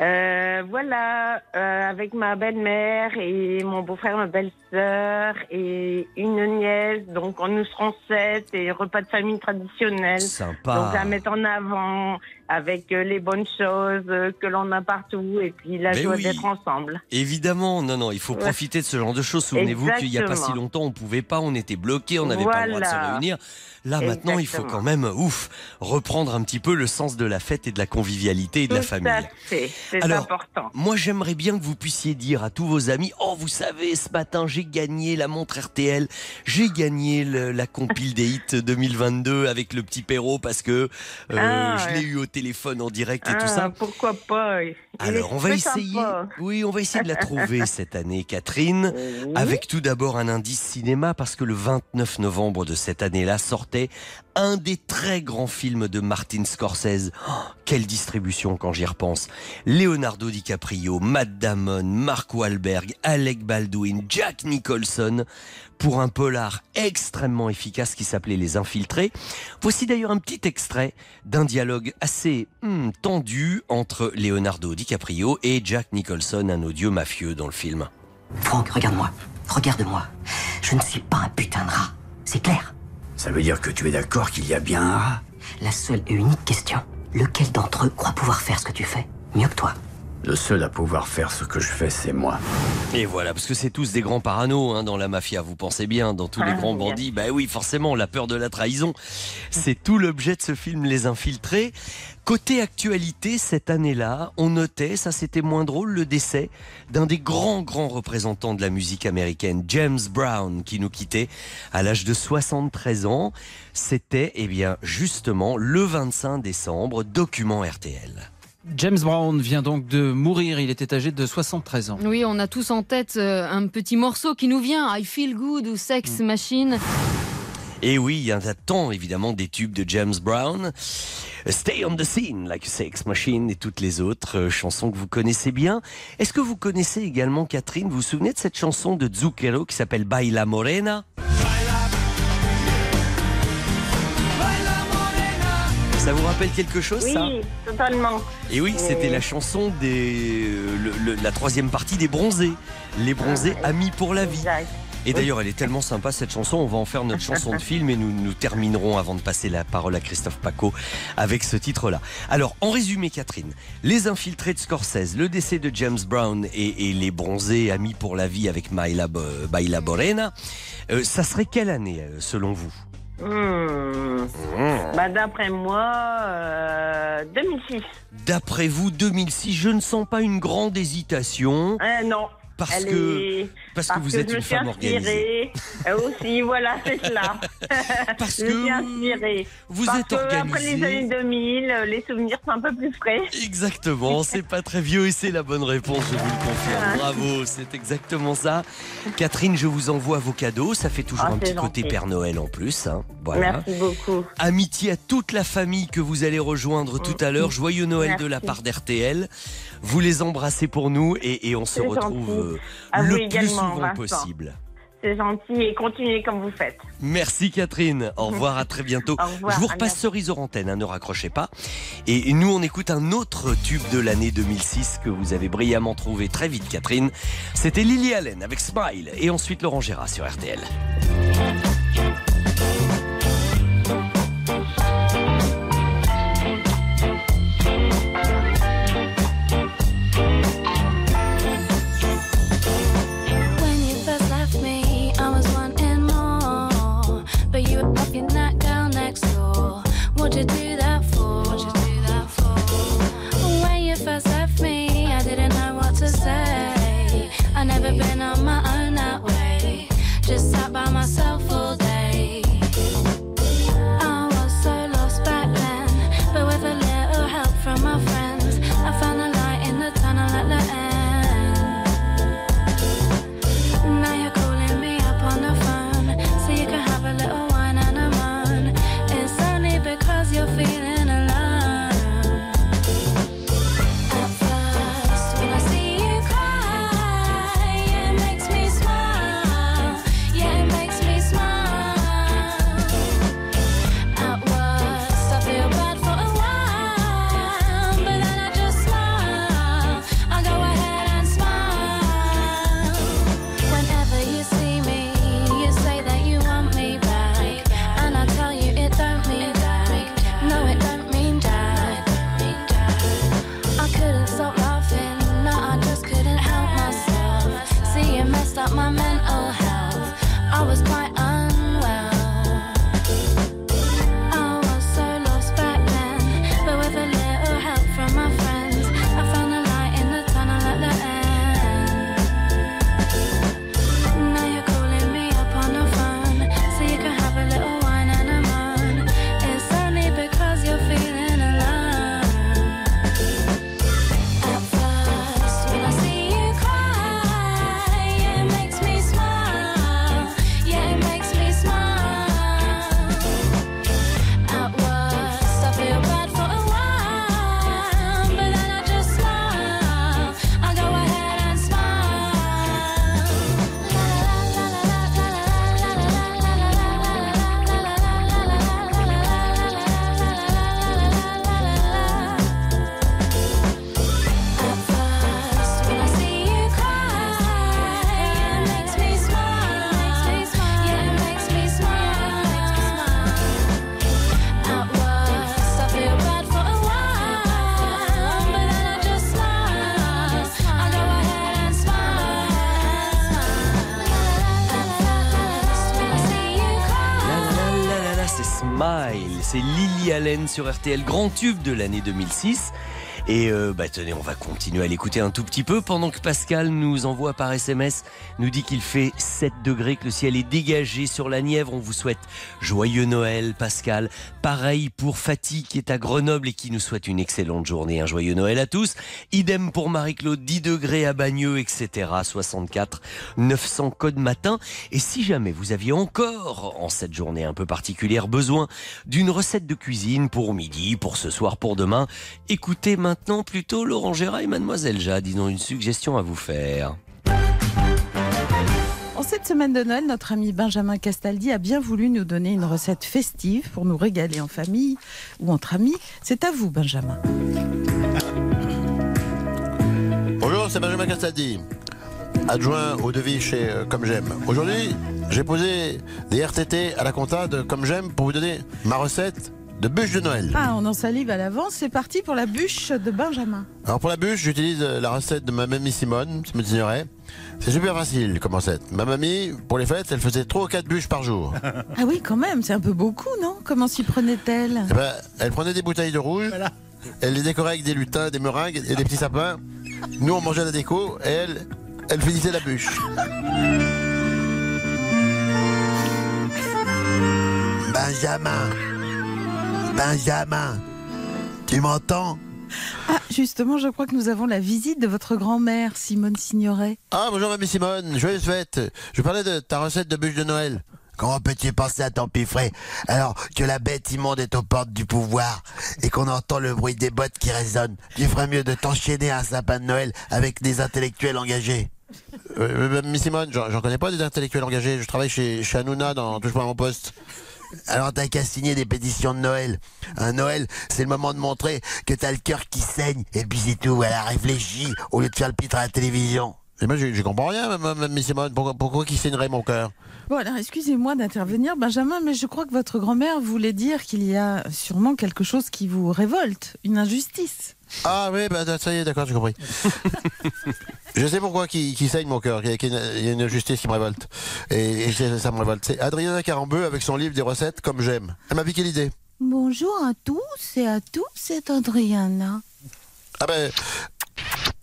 Euh, voilà, euh, avec ma belle-mère et mon beau-frère, ma belle-sœur et une nièce. Donc, on nous serons sept et repas de famille traditionnel. Sympa. Donc, à mettre en avant avec euh, les bonnes choses euh, que l'on a partout et puis la Mais joie oui. d'être ensemble. Évidemment, non, non, il faut Ouais. profiter de ce genre de choses. Souvenez-vous qu'il n'y a pas si longtemps, on pouvait pas, on était bloqués, on n'avait pas le droit de se réunir. Là, maintenant, il faut quand même, ouf, reprendre un petit peu le sens de la fête et de la convivialité et de la famille. C'est important. Moi, j'aimerais bien que vous puissiez dire à tous vos amis Oh, vous savez, ce matin, j'ai gagné la montre RTL, j'ai gagné le- la compile des hits 2022 avec le petit Perrault parce que euh, Ah, je l'ai ouais. eu au téléphone en direct et Ah, tout ça. Pourquoi pas il Alors, on va essayer. sympa. Oui, on va essayer de la trouver cette année, Catherine. Avec tout d'abord un indice cinéma, parce que le 29 novembre de cette année-là sortait un des très grands films de Martin Scorsese. Oh, quelle distribution quand j'y repense. Leonardo DiCaprio, Matt Damon, Mark Wahlberg, Alec Baldwin, Jack Nicholson pour un polar extrêmement efficace qui s'appelait Les Infiltrés. Voici d'ailleurs un petit extrait d'un dialogue assez hmm, tendu entre Leonardo DiCaprio et Jack Nicholson, un odieux mafieux dans le film. Franck, regarde-moi. Regarde-moi. Je ne suis pas un putain de rat. C'est clair Ça veut dire que tu es d'accord qu'il y a bien un rat? La seule et unique question. Lequel d'entre eux croit pouvoir faire ce que tu fais mieux que toi? Le seul à pouvoir faire ce que je fais, c'est moi. Et voilà, parce que c'est tous des grands parano hein, dans la mafia, vous pensez bien, dans tous les Ah, grands bien. bandits. Bah oui, forcément, la peur de la trahison. C'est tout l'objet de ce film Les Infiltrés. Côté actualité, cette année-là, on notait, ça c'était moins drôle, le décès d'un des grands, grands représentants de la musique américaine, James Brown, qui nous quittait à l'âge de 73 ans. C'était, eh bien, justement, le 25 décembre, document RTL. James Brown vient donc de mourir. Il était âgé de 73 ans. Oui, on a tous en tête euh, un petit morceau qui nous vient, I Feel Good ou Sex Machine. Et oui, il y a tant évidemment des tubes de James Brown. Stay on the scene, like a sex machine et toutes les autres euh, chansons que vous connaissez bien. Est-ce que vous connaissez également, Catherine, vous vous souvenez de cette chanson de Zucchero qui s'appelle Baila Morena? Ça vous rappelle quelque chose, Oui, ça totalement. Et oui, c'était la chanson des, euh, le- le- la troisième partie des Bronzés. Les Bronzés, amis pour la vie. Et d'ailleurs, elle est tellement sympa cette chanson, on va en faire notre chanson de film et nous, nous terminerons avant de passer la parole à Christophe Paco avec ce titre-là. Alors, en résumé, Catherine, Les Infiltrés de Scorsese, le décès de James Brown et, et les Bronzés, amis pour la vie avec Maila, Baila Borena, euh, ça serait quelle année euh, selon vous? Hmm. Bah, D'après moi, euh, 2006. D'après vous, 2006, je ne sens pas une grande hésitation. Euh, non. Parce que- parce que vous êtes une femme organisée. Aussi, voilà, c'est cela. Parce je inspirée. vous Parce êtes que Après organisée. les années 2000, euh, les souvenirs sont un peu plus frais. Exactement, c'est pas très vieux et c'est la bonne réponse, je vous le confirme. Ah. Bravo, c'est exactement ça. Catherine, je vous envoie vos cadeaux, ça fait toujours Ah, un petit côté. Père Noël en plus. hein. Voilà. Merci beaucoup. Amitié à toute la famille que vous allez rejoindre tout à l'heure. Joyeux Noël de la part d'RTL. Vous les embrassez pour nous et, et on se retrouve euh, le plus souvent Vincent. possible. C'est gentil et continuez comme vous faites. Merci Catherine. Au revoir, à très bientôt. Au revoir, Je vous repasse cerise antenne, hein, ne raccrochez pas. Et nous, on écoute un autre tube de l'année 2006 que vous avez brillamment trouvé très vite, Catherine. C'était Lily Allen avec Smile et ensuite Laurent Gérard sur RTL. Sur RTL, grand tube de l'année 2006. Et euh, bah tenez, on va continuer à l'écouter un tout petit peu pendant que Pascal nous envoie par SMS, nous dit qu'il fait 7 degrés, que le ciel est dégagé sur la Nièvre. On vous souhaite joyeux Noël, Pascal. Pareil pour Fatih qui est à Grenoble et qui nous souhaite une excellente journée. Un joyeux Noël à tous. Idem pour Marie-Claude, 10 degrés à Bagneux, etc. 64 900 code matin. Et si jamais vous aviez encore, en cette journée un peu particulière, besoin d'une recette de cuisine pour midi, pour ce soir, pour demain, écoutez maintenant plutôt Laurent Gérard et Mademoiselle Jade. Ils ont une suggestion à vous faire. Cette semaine de Noël, notre ami Benjamin Castaldi a bien voulu nous donner une recette festive pour nous régaler en famille ou entre amis. C'est à vous, Benjamin. Bonjour, c'est Benjamin Castaldi, adjoint au devis chez euh, Comme J'aime. Aujourd'hui, j'ai posé des RTT à la compta de Comme J'aime pour vous donner ma recette de bûche de Noël. Ah, on en salive à l'avance. C'est parti pour la bûche de Benjamin. Alors pour la bûche, j'utilise euh, la recette de ma mamie Simone, si me signorait. C'est super facile comme recette. Ma mamie, pour les fêtes, elle faisait 3 ou 4 bûches par jour. Ah oui, quand même, c'est un peu beaucoup, non? Comment s'y prenait-elle? Eh ben, elle prenait des bouteilles de rouge, elle les décorait avec des lutins, des meringues et des petits sapins. Nous, on mangeait la déco et elle, elle finissait la bûche. Benjamin Benjamin Tu m'entends? Ah, justement, je crois que nous avons la visite de votre grand-mère, Simone Signoret. Ah, bonjour mamie Simone, joyeuse fête. Je parlais de ta recette de bûche de Noël. Comment peux-tu penser à ton piffret alors que la bête immonde est aux portes du pouvoir et qu'on entend le bruit des bottes qui résonnent? Tu ferais mieux de t'enchaîner à un sapin de Noël avec des intellectuels engagés. Euh, Mamie Simone, j'en j'en connais pas des intellectuels engagés. Je travaille chez, chez Hanouna dans Touche pas à mon poste. Alors t'as qu'à signer des pétitions de Noël. Un Noël, c'est le moment de montrer que t'as le cœur qui saigne. Et puis c'est tout, voilà, réfléchis au lieu de faire le pitre à la télévision. Et moi, je, je comprends rien, Mamie Simone. Pourquoi, pourquoi qui saignerait mon cœur? Bon, alors excusez-moi d'intervenir, Benjamin, mais je crois que votre grand-mère voulait dire qu'il y a sûrement quelque chose qui vous révolte, une injustice. Ah oui, bah, ça y est, d'accord, j'ai compris. je sais pourquoi qui, qui saigne mon cœur, il y a une injustice qui me révolte. Et, ça me révolte. C'est Adriana Carambeu avec son livre des recettes comme j'aime. Elle m'a piqué l'idée. Bonjour à tous et à tous, c'est Adriana. Ah ben.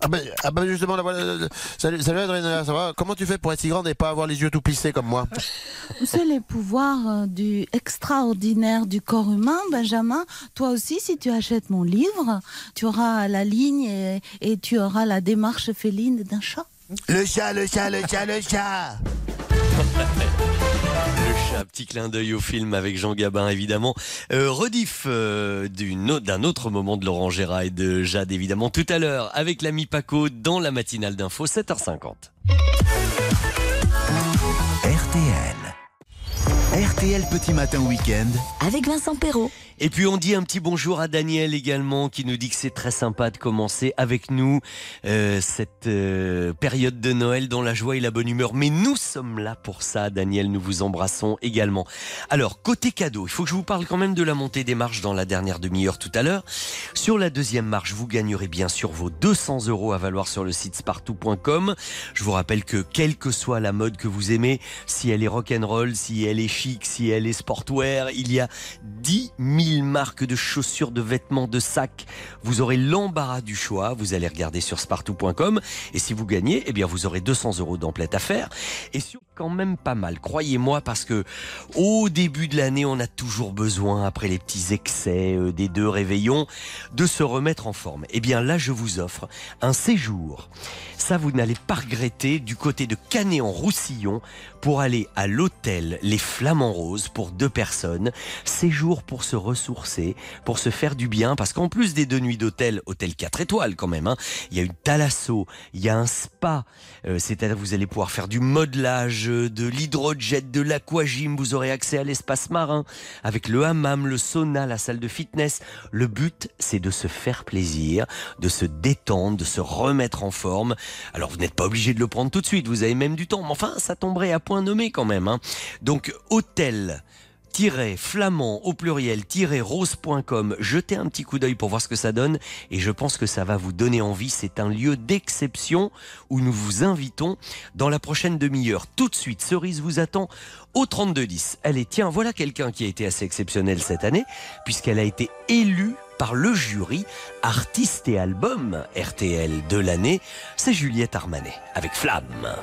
Ah ben, ah ben justement, là, voilà. Salut, salut ça va? Comment tu fais pour être si grande et pas avoir les yeux tout plissés comme moi? C'est les pouvoirs euh, du extraordinaire du corps humain, Benjamin. Toi aussi, si tu achètes mon livre, tu auras la ligne et, et tu auras la démarche féline d'un chat. Le chat, le chat, le chat, le chat Chat, petit clin d'œil au film avec Jean Gabin évidemment. Euh, rediff euh, d'un autre moment de Laurent Gérard et de Jade évidemment tout à l'heure avec l'ami Paco dans la matinale d'info 7h50. RTL. RTL Petit Matin Week-end. Avec Vincent Perrault. Et puis on dit un petit bonjour à Daniel également qui nous dit que c'est très sympa de commencer avec nous euh, cette euh, période de Noël dans la joie et la bonne humeur. Mais nous sommes là pour ça, Daniel, nous vous embrassons également. Alors, côté cadeau, il faut que je vous parle quand même de la montée des marches dans la dernière demi-heure tout à l'heure. Sur la deuxième marche, vous gagnerez bien sûr vos 200 euros à valoir sur le site spartou.com. Je vous rappelle que quelle que soit la mode que vous aimez, si elle est rock'n'roll, si elle est si elle est sportwear, il y a 10 000 marques de chaussures, de vêtements, de sacs. Vous aurez l'embarras du choix. Vous allez regarder sur spartou.com. Et si vous gagnez, eh bien, vous aurez 200 euros d'emplette à faire. Et sur quand même pas mal, croyez-moi, parce que au début de l'année, on a toujours besoin, après les petits excès euh, des deux réveillons, de se remettre en forme. Eh bien, là, je vous offre un séjour. Ça, vous n'allez pas regretter du côté de Canet-en-Roussillon pour aller à l'hôtel Les Flamants Roses pour deux personnes. Séjour pour se ressourcer, pour se faire du bien, parce qu'en plus des deux nuits d'hôtel, hôtel 4 étoiles quand même, hein, il y a une thalasso, il y a un spa, euh, c'est-à-dire vous allez pouvoir faire du modelage, euh, de l'hydrojet, de l'aquagym, vous aurez accès à l'espace marin, avec le hammam, le sauna, la salle de fitness. Le but, c'est de se faire plaisir, de se détendre, de se remettre en forme. Alors vous n'êtes pas obligé de le prendre tout de suite, vous avez même du temps, mais enfin ça tomberait à point nommé quand même. hein. Donc hôtel flamand au pluriel-rose.com. Jetez un petit coup d'œil pour voir ce que ça donne et je pense que ça va vous donner envie. C'est un lieu d'exception où nous vous invitons dans la prochaine demi-heure. Tout de suite, Cerise vous attend au 3210. Allez, tiens, voilà quelqu'un qui a été assez exceptionnel cette année puisqu'elle a été élue par le jury artiste et album RTL de l'année. C'est Juliette Armanet avec Flamme.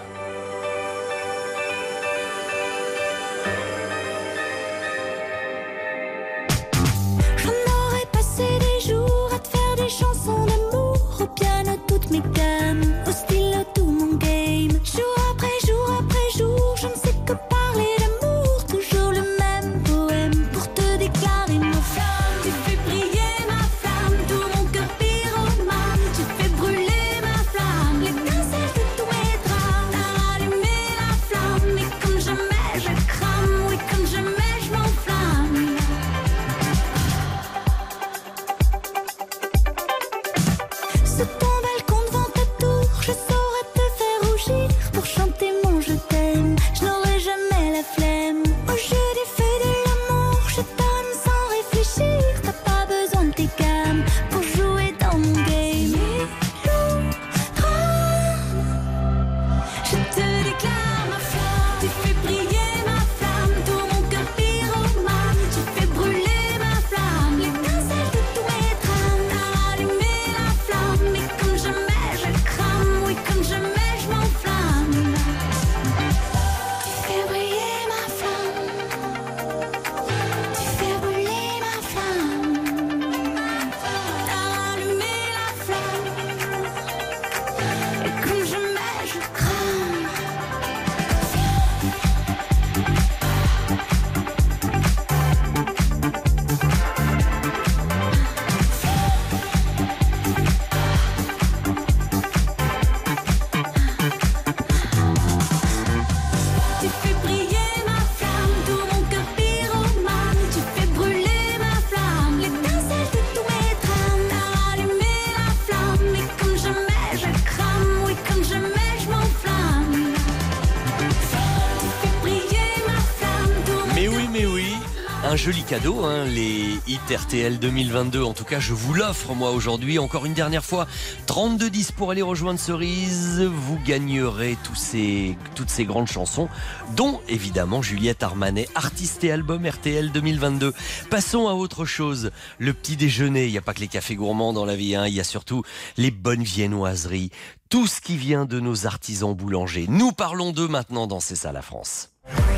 Cadeau, hein, les hits RTL 2022. En tout cas, je vous l'offre moi aujourd'hui. Encore une dernière fois, 32-10 pour aller rejoindre Cerise. Vous gagnerez toutes ces grandes chansons, dont évidemment Juliette Armanet, artiste et album RTL 2022. Passons à autre chose. Le petit déjeuner. Il n'y a pas que les cafés gourmands dans la vie. hein. Il y a surtout les bonnes viennoiseries. Tout ce qui vient de nos artisans boulangers. Nous parlons d'eux maintenant dans C'est ça la France.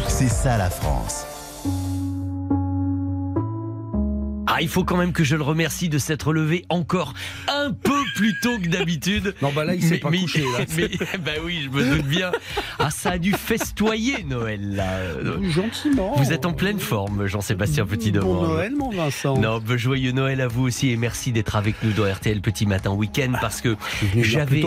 C'est ça la France. Ah, il faut quand même que je le remercie de s'être levé encore un peu plus tôt que d'habitude. Non, bah là, il s'est pas couché, là. Mais, bah oui, je me doute bien. Ah, ça a dû festoyer Noël, là. Gentiment. Vous êtes en pleine forme, Jean-Sébastien Petit Bon Noël, mon Vincent. Non, bah, joyeux Noël à vous aussi et merci d'être avec nous dans RTL Petit Matin Week-end parce que j'avais.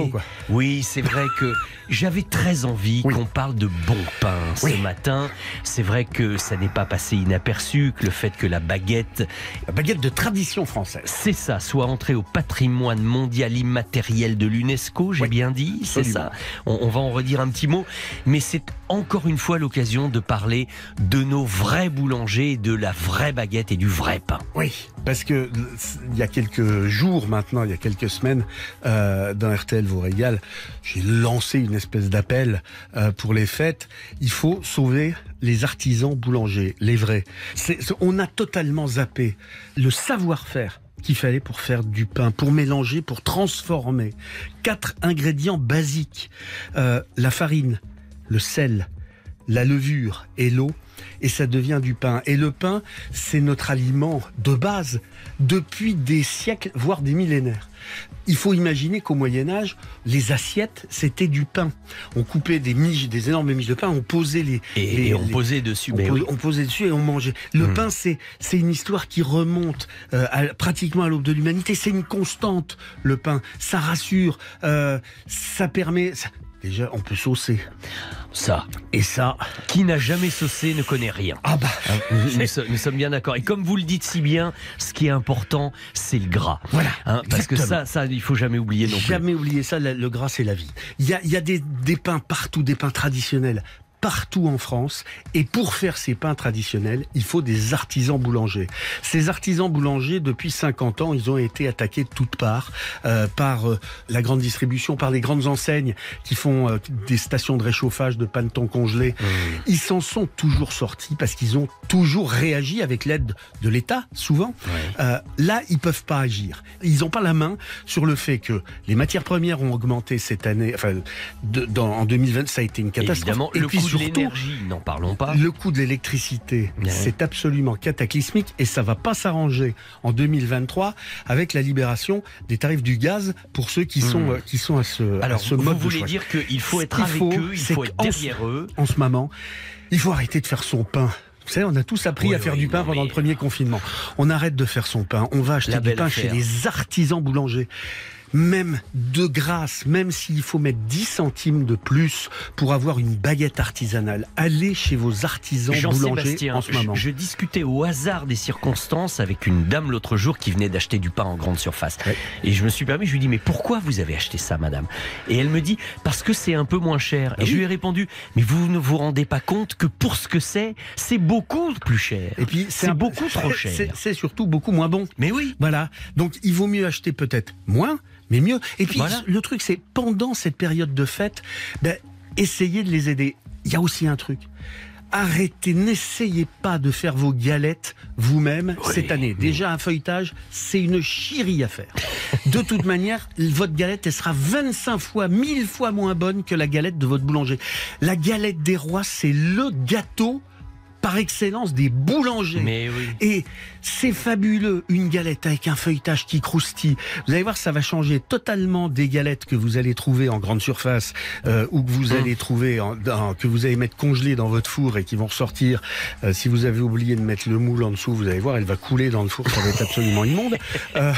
Oui, c'est vrai que j'avais très envie qu'on parle de bon pain ce matin. C'est vrai que ça n'est pas passé inaperçu que le fait que la baguette. La baguette de tradition française. C'est ça, soit entrée au patrimoine mondial immatériel de l'UNESCO, j'ai bien dit, c'est ça. On, on va en redire un petit mot, mais c'est encore une fois l'occasion de parler de nos vrais boulangers, de la vraie baguette et du vrai pain. Oui, parce que il y a quelques jours maintenant, il y a quelques semaines, euh, dans RTL vous régale, j'ai lancé une espèce d'appel euh, pour les fêtes. Il faut sauver les artisans boulangers, les vrais. On a totalement zappé le savoir-faire qu'il fallait pour faire du pain, pour mélanger, pour transformer. Quatre ingrédients basiques Euh, la farine, le sel, la levure et l'eau, et ça devient du pain. Et le pain, c'est notre aliment de base depuis des siècles, voire des millénaires. Il faut imaginer qu'au Moyen Âge, les assiettes, c'était du pain. On coupait des miches, des énormes miches de pain, on posait les... Et, les- et on les- posait dessus, on, mais posait, oui. on posait dessus et on mangeait. Le Mm. pain, c'est c'est une histoire qui remonte euh, à- pratiquement à l'aube de l'humanité. C'est une constante, le pain. Ça rassure, euh, ça permet... ça- Déjà, on peut saucer. Ça. Et ça... Qui n'a jamais saucé ne connaît rien. Ah bah... Nous, nous sommes- bien d'accord. Et comme vous le dites si bien, ce qui est important, c'est le gras. Voilà. Hein, parce que ça, ça, il faut jamais oublier non plus. Jamais oublier ça, le gras c'est la vie. Il y a, il y a des, des pains partout, des pains traditionnels. Partout en France. Et pour faire ces pains traditionnels, il faut des artisans boulangers. Ces artisans boulangers, depuis 50 ans, ils ont été attaqués de toutes parts euh, par euh, la grande distribution, par les grandes enseignes qui font euh, des stations de réchauffage de panettons congelés. Ils s'en sont toujours sortis parce qu'ils ont toujours réagi avec l'aide de l'État, souvent. Euh, là, ils peuvent pas agir. Ils n'ont pas la main sur le fait que les matières premières ont augmenté cette année. Enfin, de- dans, en 2020, ça a été une catastrophe. Évidemment, Et le puis coût de surtout, l'énergie, n'en parlons pas. le coût de l'électricité, c'est absolument cataclysmique et ça va pas s'arranger en 2023 avec la libération des tarifs du gaz pour ceux qui sont Hmm. euh, qui sont à ce, à Alors, ce vous mode de voulez dire qu'il faut être avec faut, eux, il faut être derrière eux. En ce moment, il faut arrêter de faire son pain. Vous savez, on a tous appris Oui, à faire oui, du pain pendant mais- le premier confinement. On arrête de faire son pain. On va acheter du pain affaire. chez des artisans boulangers. Même de grâce, même s'il faut mettre 10 centimes de plus pour avoir une baguette artisanale, allez chez vos artisans boulangers en ce moment. je, je discutais au hasard des circonstances avec une dame l'autre jour qui venait d'acheter du pain en grande surface. Et je me suis permis, je lui dis mais pourquoi vous avez acheté ça, madame? Et elle me dit parce que c'est un peu moins cher. Ah Et je lui ai répondu mais vous ne vous rendez pas compte que pour ce que c'est, c'est beaucoup plus cher. Et puis c'est beaucoup trop cher. C'est surtout beaucoup moins bon. Mais oui. Voilà. Donc il vaut mieux acheter peut-être moins, mais mieux. Et puis Voilà. le truc, c'est pendant cette période de fête, ben, essayez de les aider. Il y a aussi un truc. Arrêtez, n'essayez pas de faire vos galettes vous-même cette année. Déjà, un feuilletage, c'est une chierie à faire. De toute manière, votre galette, elle sera 25 fois, 1000 fois moins bonne que la galette de votre boulanger. La galette des rois, c'est le gâteau par excellence des boulangers. Mais oui. Et c'est fabuleux, une galette avec un feuilletage qui croustille. Vous allez voir, ça va changer totalement des galettes que vous allez trouver en grande surface euh, ou que vous allez trouver, en, dans- que vous allez mettre congelées dans votre four et qui vont ressortir. Euh, si vous avez oublié de mettre le moule en dessous, vous allez voir, elle va couler dans le four, ça va être absolument immonde. Euh,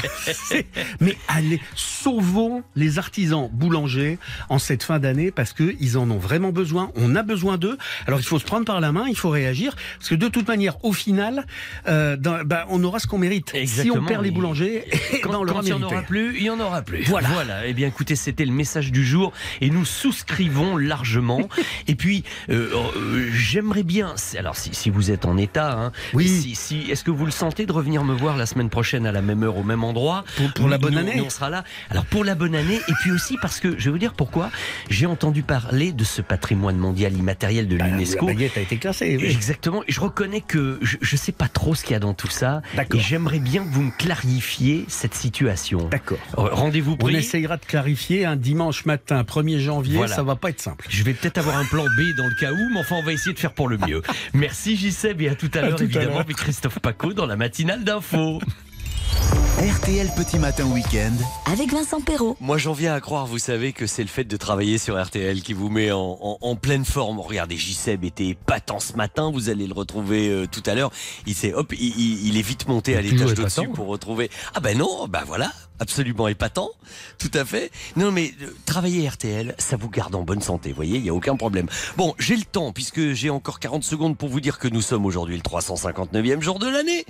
mais allez, sauvons les artisans boulangers en cette fin d'année parce que ils en ont vraiment besoin. On a besoin d'eux. Alors il faut se prendre par la main, il faut réagir parce que de toute manière, au final, euh, dans- bah, on aura ce qu'on mérite. Si Exactement. on perd les boulangers, Quand, ben, on quand il n'y en aura plus, il n'y en aura plus. Voilà. Eh bien, écoutez, c'était le message du jour et nous souscrivons largement. et puis, euh, euh, j'aimerais bien. Alors, si, si vous êtes en état, hein, Oui. Si, si- est-ce que vous le sentez de revenir me voir la semaine prochaine à la même heure, au même endroit? Pour- pour la bonne année. nous, on sera là. Alors, pour la bonne année, et puis aussi parce que je vais vous dire pourquoi. J'ai entendu parler de ce patrimoine mondial immatériel de l'UNESCO. La baguette a été classée. oui. Exactement. Et je reconnais que je ne sais pas trop ce qu'il y a dans tout ça. Et j'aimerais bien que vous me clarifiez cette situation. D'accord. Rendez-vous On pris. essayera de clarifier un dimanche matin, 1er janvier, Voilà. ça va pas être simple. Je vais peut-être avoir un plan B dans le cas où, mais enfin, on va essayer de faire pour le mieux. Merci Gisèle et à tout à l'heure, évidemment, avec Christophe Paco dans la matinale d'info. RTL Petit Matin Week-end. Avec Vincent Perrault. Moi, j'en viens à croire, vous savez, que c'est le fait de travailler sur RTL qui vous met en, en- en pleine forme. Regardez, Giseb était épatant ce matin. Vous allez le retrouver euh, tout à l'heure. Il s'est, hop, il, il- il est vite monté à l'étage d'au-dessus pour retrouver. Ah ben non, ben voilà, absolument épatant, tout à fait. Non, mais euh, travailler RTL, ça vous garde en bonne santé. Vous voyez, il y a aucun problème. Bon, j'ai le temps puisque j'ai encore 40 secondes pour vous dire que nous sommes aujourd'hui le 359e jour de l'année,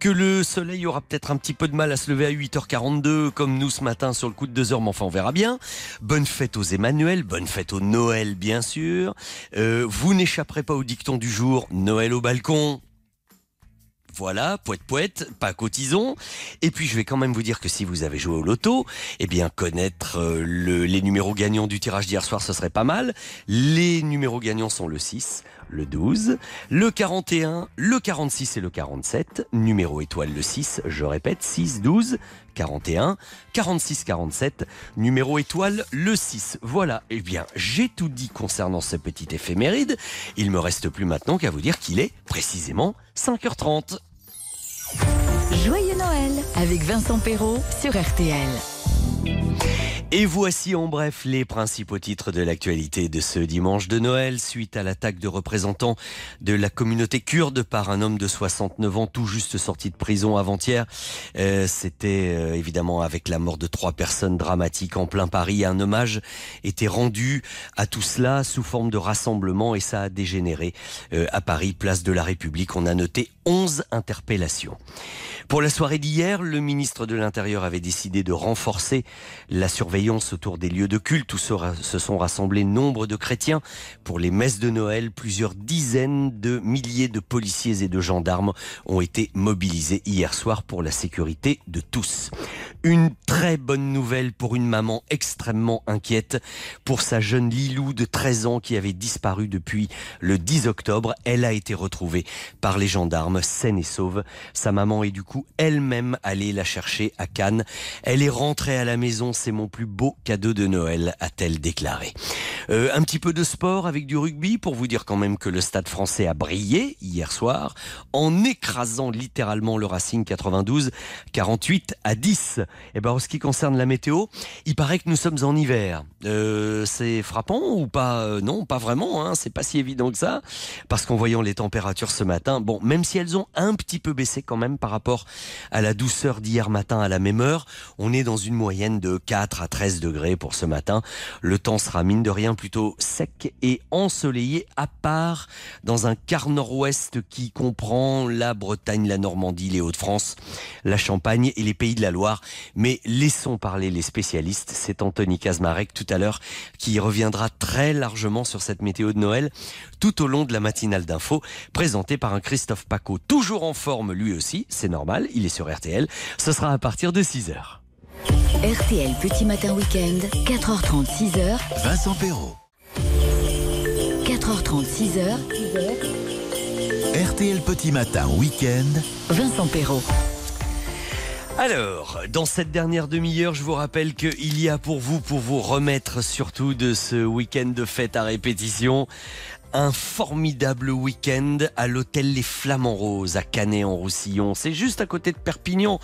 que le soleil aura peut-être un petit peu de mal à se lever à 8h42 comme nous ce matin sur le coup de 2 heures, mais enfin on verra bien. Bonne fête aux Emmanuel, bonne fête au Noël bien sûr. Euh, vous n'échapperez pas au dicton du jour, Noël au balcon. Voilà, poète poète, pas cotisons. Et puis je vais quand même vous dire que si vous avez joué au loto, eh bien connaître euh, le- les numéros gagnants du tirage d'hier soir, ce serait pas mal. Les numéros gagnants sont le 6, le 12, le 41, le 46 et le 47. Numéro étoile le 6, je répète, 6, 12, 41, 46, 47. Numéro étoile le 6. Voilà, eh bien j'ai tout dit concernant ce petit éphéméride. Il me reste plus maintenant qu'à vous dire qu'il est précisément 5h30. Joyeux Noël avec Vincent Perrault sur RTL. Et voici en bref les principaux titres de l'actualité de ce dimanche de Noël suite à l'attaque de représentants de la communauté kurde par un homme de 69 ans tout juste sorti de prison avant-hier. Euh, C'était euh, évidemment avec la mort de trois personnes dramatiques en plein Paris. Un hommage était rendu à tout cela sous forme de rassemblement et ça a dégénéré euh, à Paris, place de la République. On a noté 11 interpellations. Pour la soirée d'hier, le ministre de l'Intérieur avait décidé de renforcer la surveillance autour des lieux de culte où se sont rassemblés nombre de chrétiens pour les messes de Noël. Plusieurs dizaines de milliers de policiers et de gendarmes ont été mobilisés hier soir pour la sécurité de tous. Une très bonne nouvelle pour une maman extrêmement inquiète pour sa jeune Lilou de 13 ans qui avait disparu depuis le 10 octobre. Elle a été retrouvée par les gendarmes saine et sauve. Sa maman est du coup elle-même allée la chercher à Cannes. Elle est rentrée à la maison, c'est mon plus beau cadeau de Noël, a-t-elle déclaré. Euh, un petit peu de sport avec du rugby pour vous dire quand même que le stade français a brillé hier soir en écrasant littéralement le Racing 92 48 à 10. Et ben en ce qui concerne la météo, il paraît que nous sommes en hiver. Euh, c'est frappant ou pas? Euh, Non, pas vraiment. Hein, c'est pas si évident que ça parce qu'en voyant les températures ce matin, bon, même si elles ont un petit peu baissé quand même par rapport à la douceur d'hier matin à la même heure, on est dans une moyenne de 4 à 13 degrés pour ce matin. Le temps sera mine de rien plutôt sec et ensoleillé à part dans un quart nord-ouest qui comprend la Bretagne, la Normandie, les Hauts-de-France, la Champagne et les Pays de la Loire. Mais laissons parler les spécialistes. C'est Anthony Kazmarek tout à l'heure qui reviendra très largement sur cette météo de Noël tout au long de la matinale d'info présentée par un Christophe Paco, toujours en forme lui aussi, c'est normal, il est sur RTL. Ce sera à partir de 6h. RTL Petit Matin Week-end, 4h30, 6h. Vincent Perrault. 4h30, 6h. RTL Petit Matin Week-end. Vincent Perrault. Alors, dans cette dernière demi-heure, je vous rappelle qu'il y a pour vous, pour vous remettre surtout de ce week-end de fête à répétition, un formidable week-end à l'hôtel Les Flamants Roses à Canet-en-Roussillon. C'est juste à côté de Perpignan.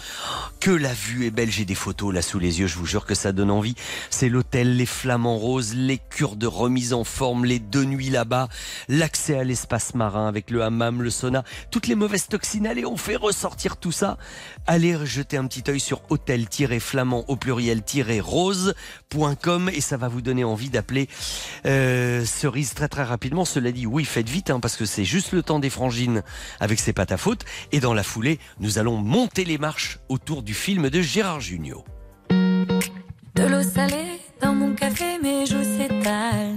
Que la vue est belle. J'ai des photos là sous les yeux. Je vous jure que ça donne envie. C'est l'hôtel Les Flamants Roses, les cures de remise en forme, les deux nuits là-bas, l'accès à l'espace marin avec le hammam, le sauna, toutes les mauvaises toxines. Allez, on fait ressortir tout ça. Allez jeter un petit œil sur hôtel-flamand au pluriel-rose.com et ça va vous donner envie d'appeler euh, Cerise très très rapidement. Dit, oui, faites vite hein, parce que c'est juste le temps des frangines avec ses pâtes à faute. Et dans la foulée, nous allons monter les marches autour du film de Gérard Jugnot. De l'eau salée dans mon café, mes joues s'étalent.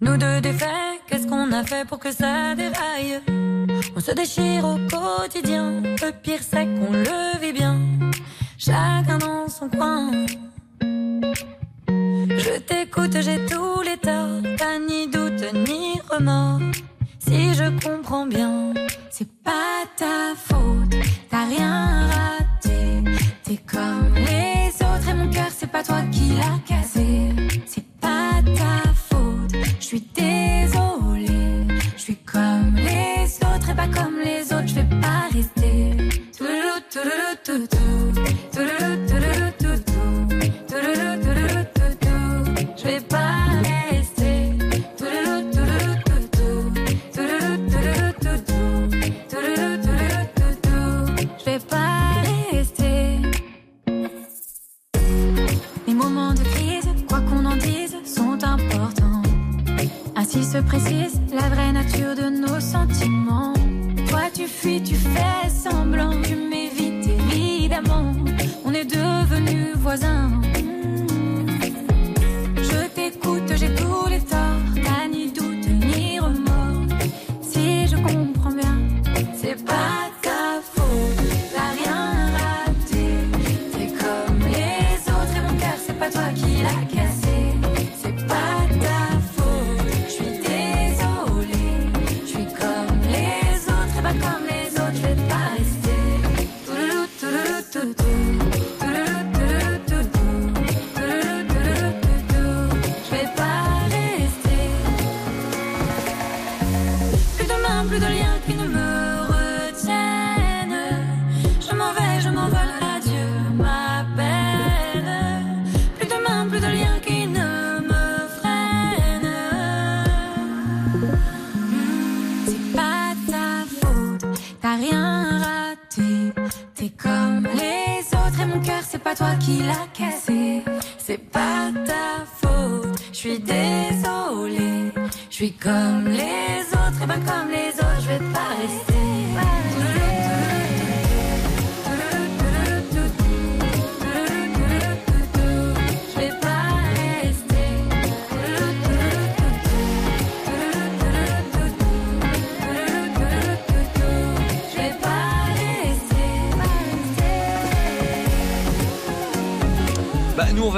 Nous deux défaits, qu'est-ce qu'on a fait pour que ça déraille? On se déchire au quotidien, le pire c'est qu'on le vit bien. Chacun dans son coin. Je t'écoute, j'ai tous les torts, pas ni doute ni remords. Si je comprends bien, c'est pas ta faute, t'as rien raté. T'es comme les autres et mon cœur, c'est pas toi qui l'as cassé. C'est pas ta faute, je suis désolée. Je suis comme les autres et pas comme les autres, je vais pas rester.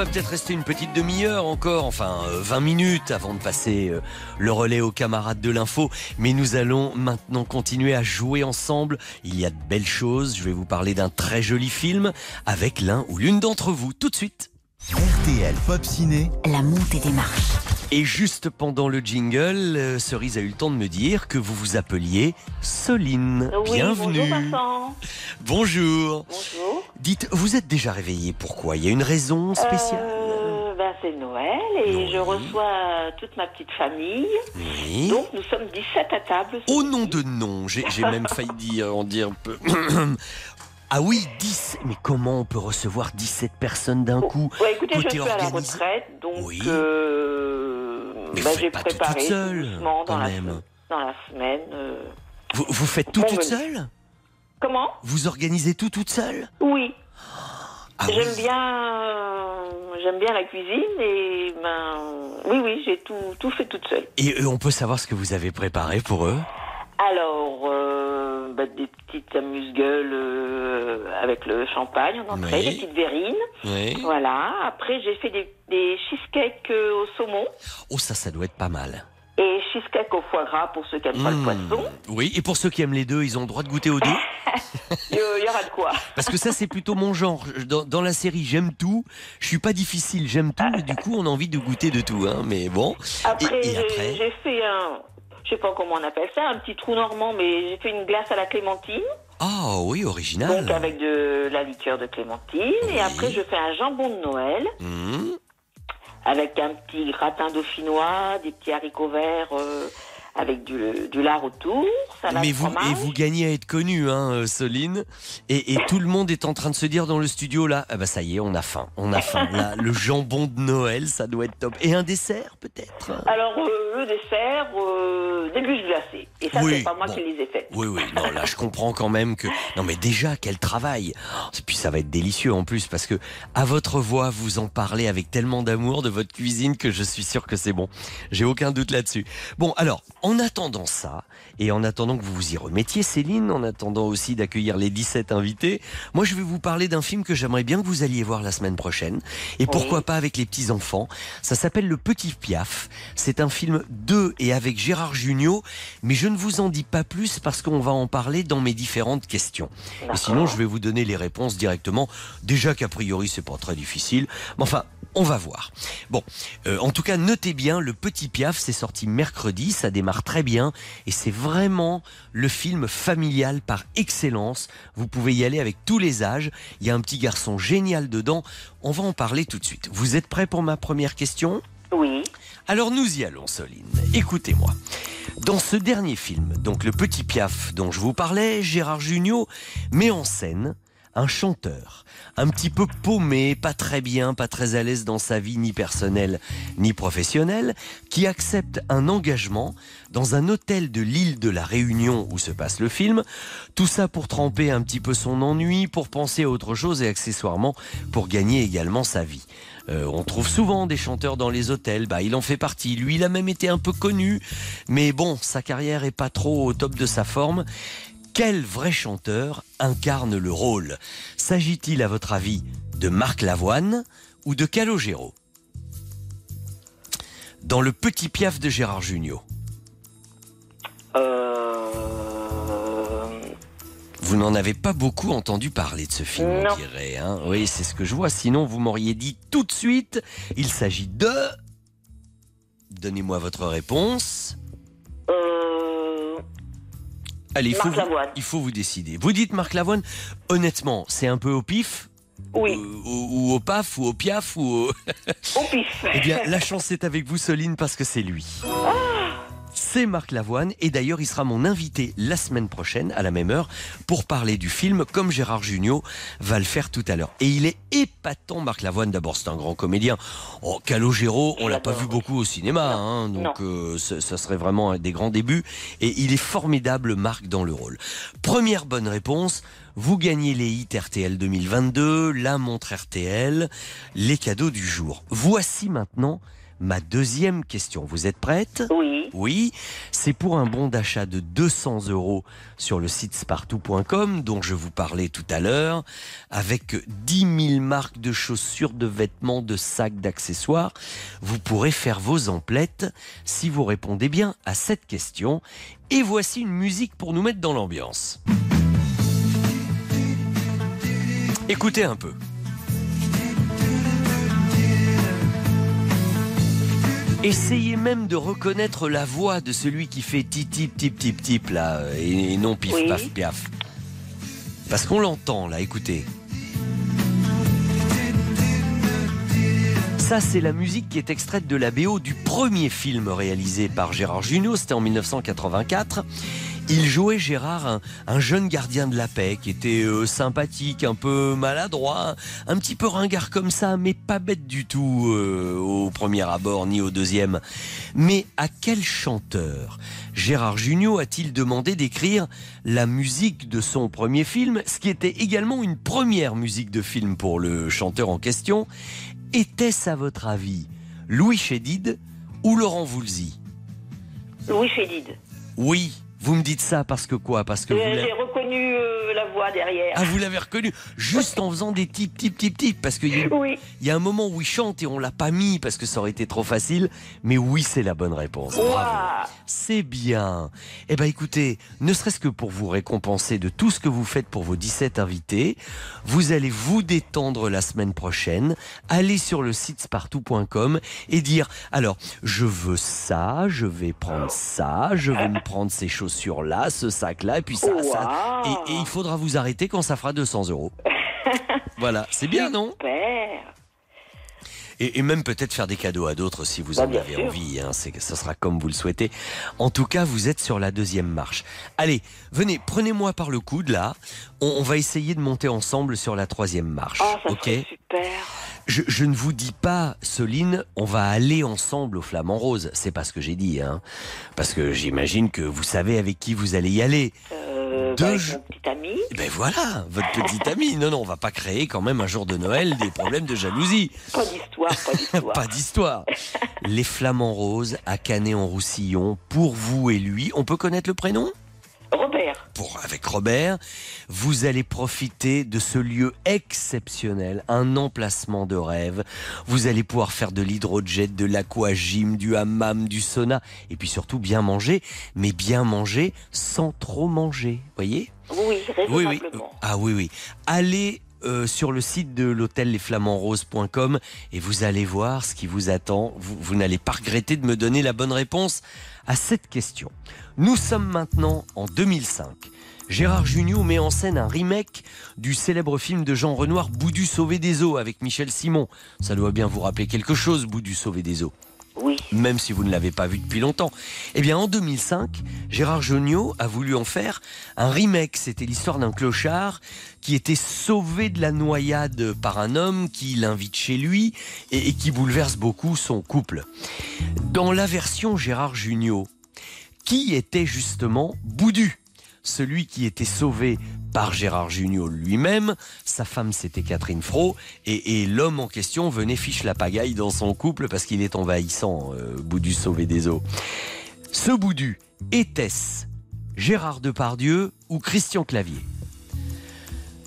Va peut-être rester une petite demi-heure encore, enfin euh, 20 minutes avant de passer euh, le relais aux camarades de l'info. Mais nous allons maintenant continuer à jouer ensemble. Il y a de belles choses. Je vais vous parler d'un très joli film avec l'un ou l'une d'entre vous tout de suite. RTL Pop Ciné. La montée des marches. Et juste pendant le jingle, euh, Cerise a eu le temps de me dire que vous vous appeliez Soline. Oui, Bienvenue. bonjour Vincent. Bonjour. Bonjour. Dites, vous êtes déjà réveillé Pourquoi? Il y a une raison spéciale? Euh, ben, c'est Noël et je reçois toute ma petite famille. Oui. Donc nous sommes 17 à table. Au nom de nom, j'ai j'ai même failli dire, en dire un peu. Ah oui, 10. Mais comment on peut recevoir 17 personnes d'un coup Ouais, écoutez, je suis à la retraite, donc Oui. euh, Mais vous j'ai tout préparé toute seule, doucement dans quand la, même. dans la semaine. euh, Vous, vous faites tout toute menu. seule Comment? Vous organisez tout toute seule? Oui. Ah j'aime oui. bien, euh, j'aime bien la cuisine et ben, oui, oui, j'ai tout, tout fait toute seule. Et on peut savoir ce que vous avez préparé pour eux? Alors, euh, bah, des petites amuse-gueules euh, avec le champagne en entrée, Oui. des petites verrines. Oui. Voilà. Après, j'ai fait des, des cheesecakes euh, au saumon Oh, ça, ça doit être pas mal. et cheesecake au foie gras pour ceux qui n'aiment pas le Mmh. poisson. Oui, et pour ceux qui aiment les deux, ils ont le droit de goûter aux deux Il y, aura de quoi. Parce que ça, c'est plutôt mon genre. Dans, dans la série, j'aime tout. Je suis pas difficile, j'aime tout. Et du coup, on a envie de goûter de tout. Hein. Mais bon. Après, et, après j'ai fait un, je sais pas comment on appelle ça, un petit trou normand, mais j'ai fait une glace à la clémentine. Ah oui, original. Donc avec de la liqueur de clémentine. Et après, je fais un jambon de Noël. Mmh. avec un petit gratin dauphinois, des petits haricots verts euh, avec du, du lard autour, salade Mais vous, fromage. et vous gagnez à être connu, hein, euh, Soline. Et, et tout le monde est en train de se dire dans le studio là, ah bah ça y est, on a faim, on a faim. Là, le jambon de Noël, ça doit être top. Et un dessert peut-être Alors euh, le dessert, euh, des bûches glacées. Et ça, Oui, c'est pas moi bon. qui les ai faites. Oui, oui, non, là, je comprends quand même que. Non, mais déjà, quel travail Et puis, ça va être délicieux en plus, parce que, à votre voix, vous en parlez avec tellement d'amour de votre cuisine que je suis sûr que c'est bon. J'ai aucun doute là-dessus. Bon, alors, en attendant ça, et en attendant que vous vous y remettiez, Céline, en attendant aussi d'accueillir les 17 invités, moi, je vais vous parler d'un film que j'aimerais bien que vous alliez voir la semaine prochaine. Et pourquoi pas avec les petits-enfants. Ça s'appelle Le Petit Piaf. C'est un film de et avec Gérard Jugnot, mais je ne vous en dis pas plus parce qu'on va en parler dans mes différentes questions. Et sinon, je vais vous donner les réponses directement. Déjà qu'a priori, c'est pas très difficile. Mais enfin, on va voir. Bon, euh, en tout cas, notez bien, Le Petit Piaf, c'est sorti mercredi, ça démarre très bien, et c'est vraiment le film familial par excellence. Vous pouvez y aller avec tous les âges. Il y a un petit garçon génial dedans. On va en parler tout de suite. Vous êtes prêts pour ma première question? Oui. Alors nous y allons, Soline. Écoutez-moi. Dans ce dernier film, donc Le Petit Piaf dont je vous parlais, Gérard Jugnot met en scène un chanteur, un petit peu paumé, pas très bien, pas très à l'aise dans sa vie ni personnelle ni professionnelle, qui accepte un engagement dans un hôtel de l'île de la Réunion où se passe le film, tout ça pour tremper un petit peu son ennui, pour penser à autre chose et accessoirement pour gagner également sa vie. Euh, on trouve souvent des chanteurs dans les hôtels, bah, il en fait partie. Lui, il a même été un peu connu, mais bon, sa carrière est pas trop au top de sa forme. Quel vrai chanteur incarne le rôle S'agit-il, à votre avis, de Marc Lavoine ou de Calogero Dans le petit piaf de Gérard Jugnot, Euh, vous n'en avez pas beaucoup entendu parler de ce film, on Non. dirait. hein oui, c'est ce que je vois. Sinon, vous m'auriez dit tout de suite, il s'agit de... Donnez-moi votre réponse. euh, Allez, il faut, Marc vous, il faut vous décider. Vous dites Marc Lavoine, honnêtement, c'est un peu au pif Oui. Ou, ou- ou au paf, ou au piaf, ou au... Au pif. Eh bien, la chance est avec vous, Soline, parce que c'est lui. C'est Marc Lavoine, et d'ailleurs, il sera mon invité la semaine prochaine, à la même heure, pour parler du film, comme Gérard Jugnot va le faire tout à l'heure. Et il est épatant, Marc Lavoine. D'abord, c'est un grand comédien. Oh, Calogero, on l'a pas vu beaucoup au cinéma, hein, donc euh, ça serait vraiment un des grands débuts. Et il est formidable, Marc, dans le rôle. Première bonne réponse. Vous gagnez les hits RTL 2022, la montre RTL, les cadeaux du jour. Voici maintenant ma deuxième question. Vous êtes prête? Oui. Oui. C'est pour un bon d'achat de 200 euros sur le site spartou.com dont je vous parlais tout à l'heure, avec 10 000 marques de chaussures, de vêtements, de sacs, d'accessoires. Vous pourrez faire vos emplettes si vous répondez bien à cette question. Et voici une musique pour nous mettre dans l'ambiance. Écoutez un peu. Essayez même de reconnaître la voix de celui qui fait tip tip tip tip là et non pif Oui. paf piaf. Parce qu'on l'entend là, écoutez. Ça, c'est la musique qui est extraite de la BO du premier film réalisé par Gérard Jugnot, c'était en 1984. Il jouait Gérard, un, un jeune gardien de la paix qui était euh, sympathique, un peu maladroit, un petit peu ringard comme ça, mais pas bête du tout euh, au premier abord ni au deuxième. Mais à quel chanteur Gérard Jugnot a-t-il demandé d'écrire la musique de son premier film, ce qui était également une première musique de film pour le chanteur en question? Était-ce à votre avis Louis Chédid ou Laurent Voulzy? Louis Chédid. Oui, vous me dites ça parce que quoi? Parce que vous J'ai reconnu euh, la voix derrière. Ah, vous l'avez reconnu juste en faisant des types, types, types, types. Parce qu'il y, Oui. y a un moment où il chante et on l'a pas mis parce que ça aurait été trop facile. Mais oui, c'est la bonne réponse. Bravo. C'est bien. Eh ben écoutez, ne serait-ce que pour vous récompenser de tout ce que vous faites pour vos 17 invités, vous allez vous détendre la semaine prochaine, aller sur le site spartou.com et dire alors, je veux ça, je vais prendre ça, je vais me prendre ces chaussures là, ce sac là et puis ça, ça. Et, et il faudra vous arrêter quand ça fera 200 euros. Voilà, c'est bien, non? Super. Et, et même peut-être faire des cadeaux à d'autres si vous Bah, en avez sûr. envie. Hein, c'est ce sera comme vous le souhaitez. En tout cas, vous êtes sur la deuxième marche. Allez, venez, prenez-moi par le coude là. On, on va essayer de monter ensemble sur la troisième marche. Oh, ça ok super. je, je ne vous dis pas, Soline, on va aller ensemble au Flamand Rose. C'est pas ce que j'ai dit, hein. Parce que j'imagine que vous savez avec qui vous allez y aller. Euh, Deux avec mon petit ami. Ben voilà, votre petite amie. Non, non, on va pas créer quand même un jour de Noël des problèmes de jalousie. Pas d'histoire, pas d'histoire. Pas d'histoire. Les Flamands Roses à Canet-en-Roussillon, pour vous et lui. On peut connaître le prénom? Robert. pour, avec Robert, vous allez profiter de ce lieu exceptionnel, un emplacement de rêve. Vous allez pouvoir faire de l'hydrojet, de l'aquagym, du hammam, du sauna, et puis surtout bien manger, mais bien manger sans trop manger. Voyez? Oui, oui, oui. Ah oui, oui. Allez euh, sur le site de l'hôtel lesflamandsroses.com et vous allez voir ce qui vous attend. Vous, n'allez pas regretter de me donner la bonne réponse à cette question. Nous sommes maintenant en 2005. Gérard Jugnot met en scène un remake du célèbre film de Jean Renoir Boudu sauvé des eaux avec Michel Simon. Ça doit bien vous rappeler quelque chose, Boudu sauvé des eaux. Même si vous ne l'avez pas vu depuis longtemps. Eh bien, en 2005, Gérard Jugnot a voulu en faire un remake. C'était l'histoire d'un clochard qui était sauvé de la noyade par un homme qui l'invite chez lui et, et qui bouleverse beaucoup son couple. Dans la version Gérard Jugnot, qui était justement Boudu celui qui était sauvé par Gérard Jugnot lui-même, sa femme c'était Catherine Fro, et, l'homme en question venait fiche la pagaille dans son couple parce qu'il est envahissant, euh, Boudu sauvé des eaux. Ce Boudu, était-ce Gérard Depardieu ou Christian Clavier?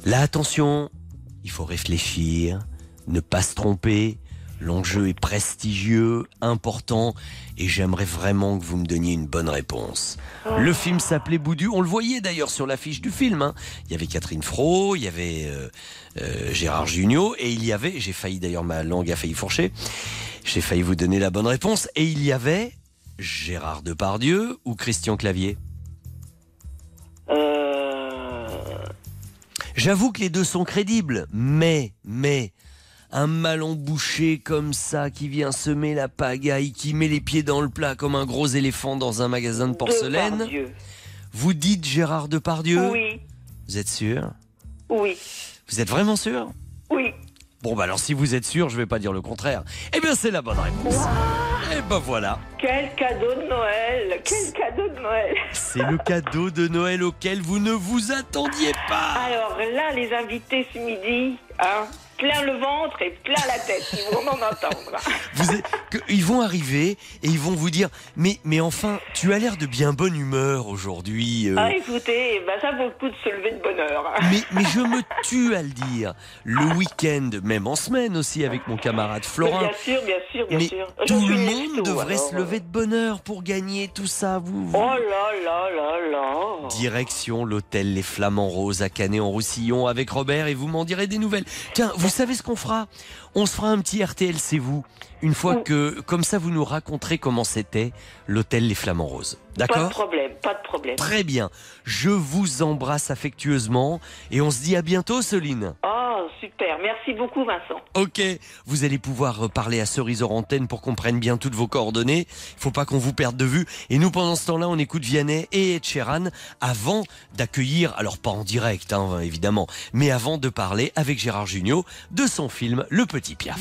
Là, attention, il faut réfléchir, ne pas se tromper. L'enjeu est prestigieux, important, et j'aimerais vraiment que vous me donniez une bonne réponse. Le film s'appelait Boudu, on le voyait d'ailleurs sur l'affiche du film. hein. Il y avait Catherine Fro, il y avait euh, euh, Gérard Jugnot, et il y avait, j'ai failli d'ailleurs, ma langue a failli fourcher, j'ai failli vous donner la bonne réponse, et il y avait Gérard Depardieu ou Christian Clavier Euh, J'avoue que les deux sont crédibles, mais, mais, un malon bouché comme ça qui vient semer la pagaille, qui met les pieds dans le plat comme un gros éléphant dans un magasin de porcelaine. Depardieu. Vous dites Gérard Depardieu Oui, Vous êtes sûr oui, Vous êtes vraiment sûr oui. Bon, bah alors si vous êtes sûr, je vais pas dire le contraire. Eh bien, c'est la bonne réponse. Et ben voilà. Quel cadeau de Noël Quel cadeau de Noël C'est le cadeau de Noël auquel vous ne vous attendiez pas. Alors là, les invités ce midi, hein plein le ventre et plein la tête, ils vont en entendre. Vous êtes- que- ils vont arriver et ils vont vous dire mais mais enfin tu as l'air de bien bonne humeur aujourd'hui. euh. Ah, écoutez, bah, ça vaut le coup de se lever de bonne heure. mais, mais je me tue à le dire. Le week-end, même en semaine aussi avec mon camarade Florin. Bien sûr, bien sûr, bien Mais sûr. Tout le monde devrait alors. se lever de bonne heure pour gagner tout ça. Vous, vous- Oh là là là là. Direction l'hôtel Les Flamands Roses à Canet-en-Roussillon avec Robert et vous m'en direz des nouvelles. Tiens, vous savez ce qu'on fera? On se fera un petit RTL, c'est vous. Une fois que, comme ça, vous nous raconterez comment c'était l'hôtel Les Flamands Roses. Pas de D'accord problème, pas de problème. Très bien. Je vous embrasse affectueusement et on se dit à bientôt, Soline. Oh, super. Merci beaucoup, Vincent. Ok, vous allez pouvoir parler à Cerise hors pour qu'on prenne bien toutes vos coordonnées. Il faut pas qu'on vous perde de vue. Et nous, pendant ce temps-là, on écoute Vianney et Ed Sheeran avant d'accueillir, alors pas en direct, hein, évidemment, mais avant de parler avec Gérard Jugnot de son film Le Petit Piaf.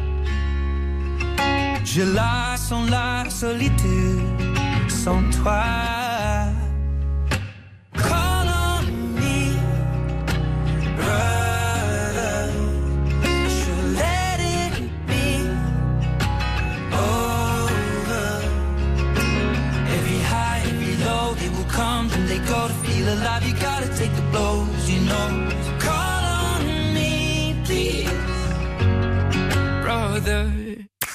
Je la sens la solitude sans toi. Call on me, brother. Je let it be over. Every high, every low, they will come and they go to feel alive. You gotta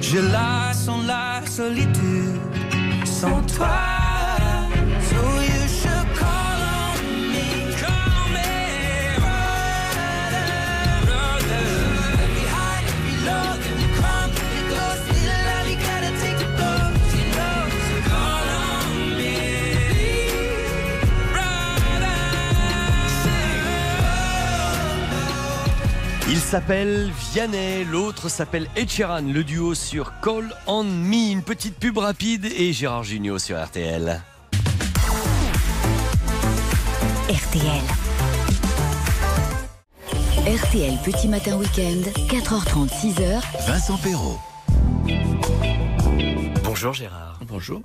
Je la sens la solitude sans toi. S'appelle Vianney, l'autre s'appelle Ed Sheeran, le duo sur Call on Me, une petite pub rapide et Gérard Jugnot sur RTL. RTL. RTL Petit Matin Week-end, 4h30, 6h. Vincent Perrault. Bonjour Gérard. Bonjour.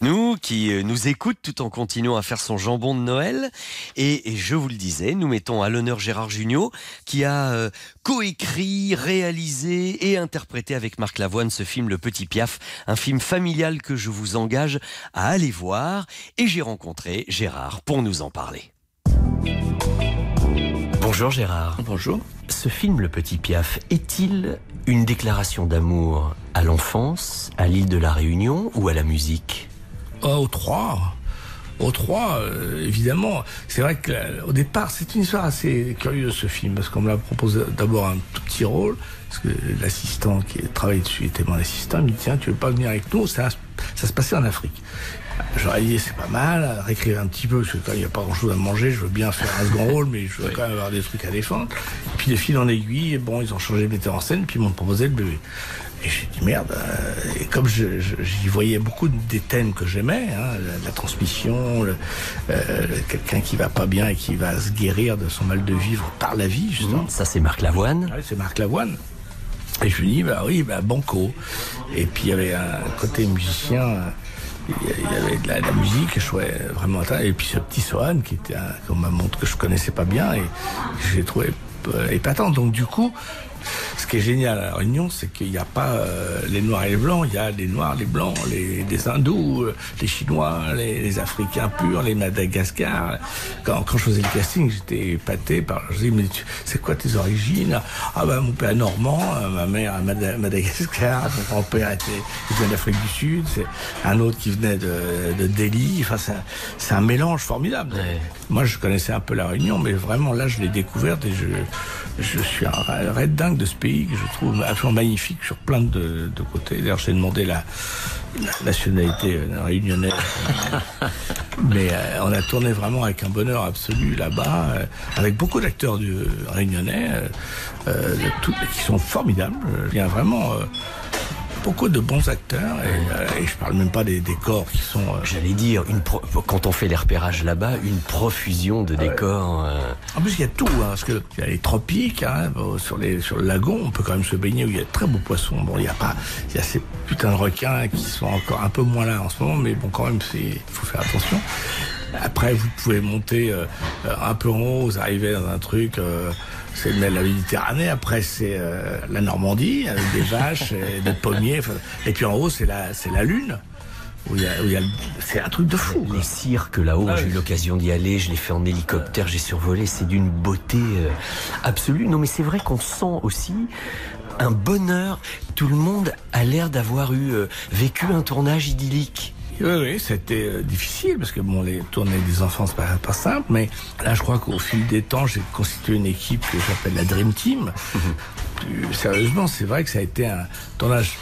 Nous qui euh, nous écoute tout en continuant à faire son jambon de Noël. Et, je vous le disais, nous mettons à l'honneur Gérard Jugnot qui a euh, coécrit, réalisé et interprété avec Marc Lavoine ce film Le Petit Piaf, un film familial que je vous engage à aller voir. Et j'ai rencontré Gérard pour nous en parler. Bonjour Gérard. Bonjour. Ce film Le Petit Piaf est-il une déclaration d'amour à l'enfance, à l'île de la Réunion ou à la musique? Oh, aux trois. Aux trois, euh, évidemment. C'est vrai que euh, au départ, c'est une histoire assez curieuse ce film, parce qu'on me l'a proposé d'abord un tout petit rôle, parce que l'assistant qui travaillait dessus était mon assistant, il me dit tiens, tu veux pas venir avec nous? Ça, ça se passait en Afrique. J'aurais dit c'est pas mal, réécrire un petit peu, parce que quand il n'y a pas grand chose à manger, je veux bien faire un second rôle, mais je veux quand même avoir des trucs à défendre. Et puis de fil en aiguille, bon, ils ont changé le metteur en scène, puis ils m'ont proposé le bébé. Et j'ai dit merde. euh, Et comme j'y voyais beaucoup des thèmes que j'aimais, hein, la, la transmission, euh, quelqu'un qui va pas bien et qui va se guérir de son mal de vivre par la vie, justement. Ça c'est Marc Lavoine. Ouais, c'est Marc Lavoine. Et je lui dis bah oui, bah banco. Et puis il y avait un côté musicien. Il y avait de la, musique, je trouvais vraiment. Et puis ce petit Sohan qui était un, qu'on m'a montré que je connaissais pas bien et j'ai trouvé euh, épatante. Donc du coup, ce qui est génial à La Réunion, c'est qu'il n'y a pas euh, les noirs et les blancs, il y a les noirs, les blancs, les, les hindous, euh, les chinois, les, les africains purs, les Madagascar. Quand, quand je faisais le casting, j'étais épaté par. Je disais, mais c'est quoi tes origines? Ah ben mon père est normand, euh, ma mère à Mada- Madagascar, mon grand-père était d'Afrique du Sud, c'est un autre qui venait de, de Delhi. Enfin, c'est un, c'est un mélange formidable. Moi, je connaissais un peu la Réunion, mais vraiment là, je l'ai découverte et je, je suis un ra- raide dingue de ce pays que je trouve absolument magnifique sur plein de, de côtés. D'ailleurs, j'ai demandé la, la nationalité euh, réunionnaise. Mais euh, on a tourné vraiment avec un bonheur absolu là-bas, euh, avec beaucoup d'acteurs du réunionnais euh, tout- qui sont formidables. Il y a vraiment beaucoup de bons acteurs et, euh, et je parle même pas des décors qui sont. euh, J'allais dire, une pro- quand on fait les repérages là-bas, une profusion de décors. euh, En plus, il y a tout, hein, parce que il y a les tropiques, hein, sur, les, sur le lagon, on peut quand même se baigner où il y a de très beaux poissons. Bon, il y a pas, il y a ces putains de requins qui sont encore un peu moins là en ce moment, mais bon, quand même, c'est, il faut faire attention. Après, vous pouvez monter euh, un peu en haut, vous arrivez dans un truc, euh, c'est la Méditerranée. Après, c'est euh, la Normandie avec des vaches, et des pommiers. Et puis en haut, c'est la, c'est la Lune. C'est un truc de fou. Les cirques là-haut, Ah j'ai eu l'occasion d'y aller, je l'ai fait en hélicoptère, j'ai survolé, c'est d'une beauté euh, absolue. Non mais c'est vrai qu'on sent aussi un bonheur. Tout le monde a l'air d'avoir eu euh, vécu un tournage idyllique. Oui, oui, c'était euh, difficile parce que bon, les tournées des enfants c'est pas, pas simple, mais là, je crois qu'au fil des temps, j'ai constitué une équipe que j'appelle la Dream Team. Plus sérieusement, c'est vrai que ça a été un tournage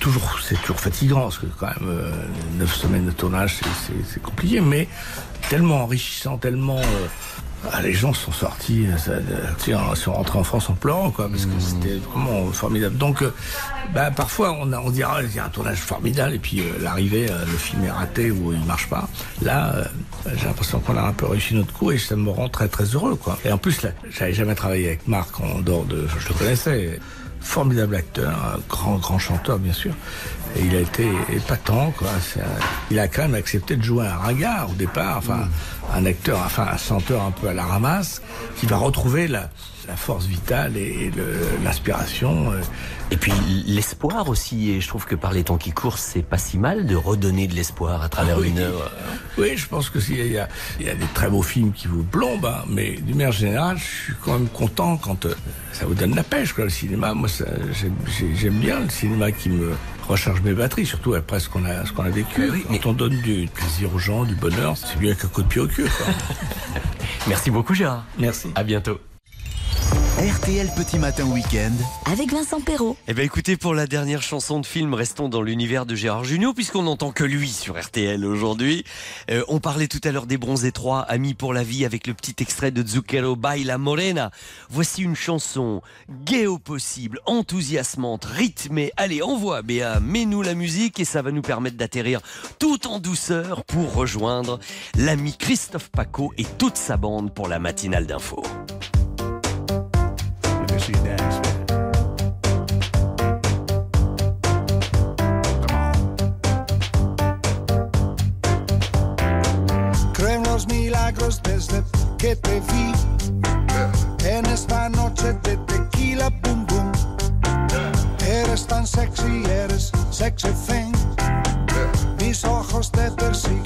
toujours, c'est toujours fatigant parce que quand même euh, neuf semaines de tournage, c'est compliqué, mais tellement enrichissant, tellement euh, ah, les gens sont sortis, euh, ça, euh, sont rentrés en France en pleurant, quoi, parce que c'était vraiment formidable. Donc, euh, bah, parfois, on, a, on dira, il y a un tournage formidable, et puis euh, l'arrivée, euh, le film est raté ou il marche pas. Là, j'ai l'impression qu'on a un peu réussi notre coup, et ça me rend très très heureux, quoi. Et en plus, là, j'avais jamais travaillé avec Marc en dehors de, je le connaissais. Formidable acteur, un grand grand chanteur bien sûr, et il a été épatant quoi. Il a quand même accepté de jouer un ringard au départ, enfin un acteur, enfin un chanteur un peu à la ramasse, qui va retrouver la, la force vitale et, l'inspiration. euh. Et puis l'espoir aussi, et je trouve que par les temps qui courent, c'est pas si mal de redonner de l'espoir à travers Oui. une œuvre. Oui, je pense que s'il y y a des très beaux films qui vous plombent, hein, mais d'une manière générale, je suis quand même content quand euh, ça vous donne la pêche, quoi, le cinéma. Moi, j'aime j'ai- j'aime bien le cinéma qui me recharge mes batteries, surtout après ce qu'on a, ce qu'on a vécu. quand on donne du plaisir aux gens, du bonheur, c'est mieux qu'un coup de pied au cul. quoi. Merci beaucoup Gérard. Merci. À bientôt. RTL Petit Matin Week-end. Avec Vincent Perrault. Eh bien écoutez, pour la dernière chanson de film, restons dans l'univers de Gérard Jugnot, puisqu'on n'entend que lui sur RTL aujourd'hui. Euh, on parlait tout à l'heure des bronzés 3, Amis pour la vie, avec le petit extrait de Zucchero Baila Morena. Voici une chanson gaie au possible, enthousiasmante, rythmée. Allez, envoie Béa, mets-nous la musique et ça va nous permettre d'atterrir tout en douceur pour rejoindre l'ami Christophe Paco et toute sa bande pour la matinale d'info. Creen los milagros desde que te vi. En esta noche de tequila boom boom. Eres tan sexy, eres sexy thing. Mis ojos te persiguen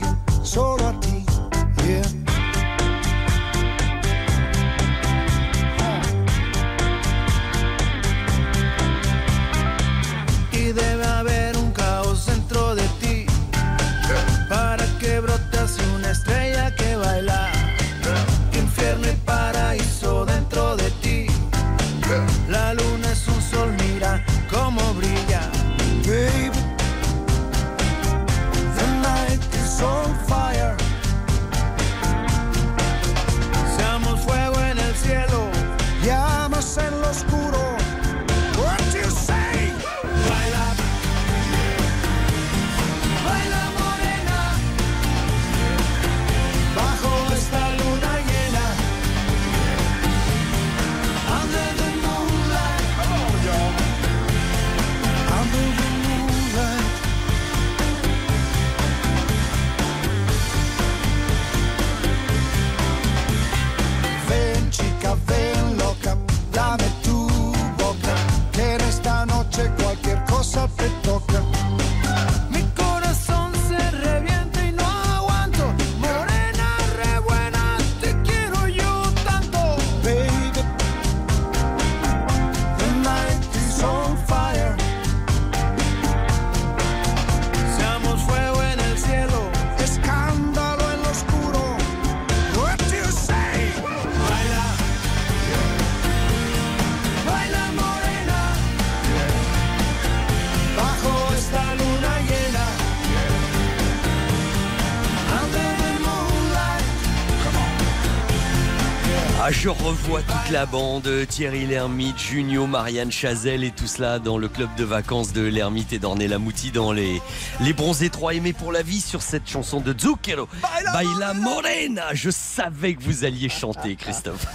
toute la bande, Thierry Lhermitte, Junio, Marianne Chazelle et tout cela dans le club de vacances de Lhermitte et d'Ornella-Mouti dans les, les bronzés 3 aimés pour la vie sur cette chanson de Zucchero. Baila, Morena Je savais que vous alliez chanter, Christophe.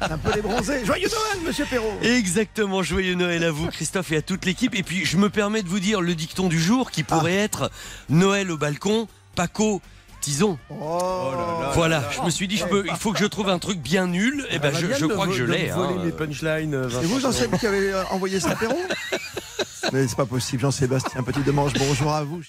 Un peu les bronzés. Joyeux Noël, monsieur Perrault Exactement, joyeux Noël à vous, Christophe, et à toute l'équipe. Et puis, je me permets de vous dire le dicton du jour qui pourrait être Noël au balcon, Paco Tison. Oh voilà, je me suis dit, je peux, il faut que je trouve un truc bien nul. Et ben, je, je crois que je l'ai. voler hein. mes punchlines. C'est vous, Jean-Sébastien, qui avez envoyé cet apéro? Mais c'est pas possible, Jean-Sébastien, petit demanche, bonjour à vous.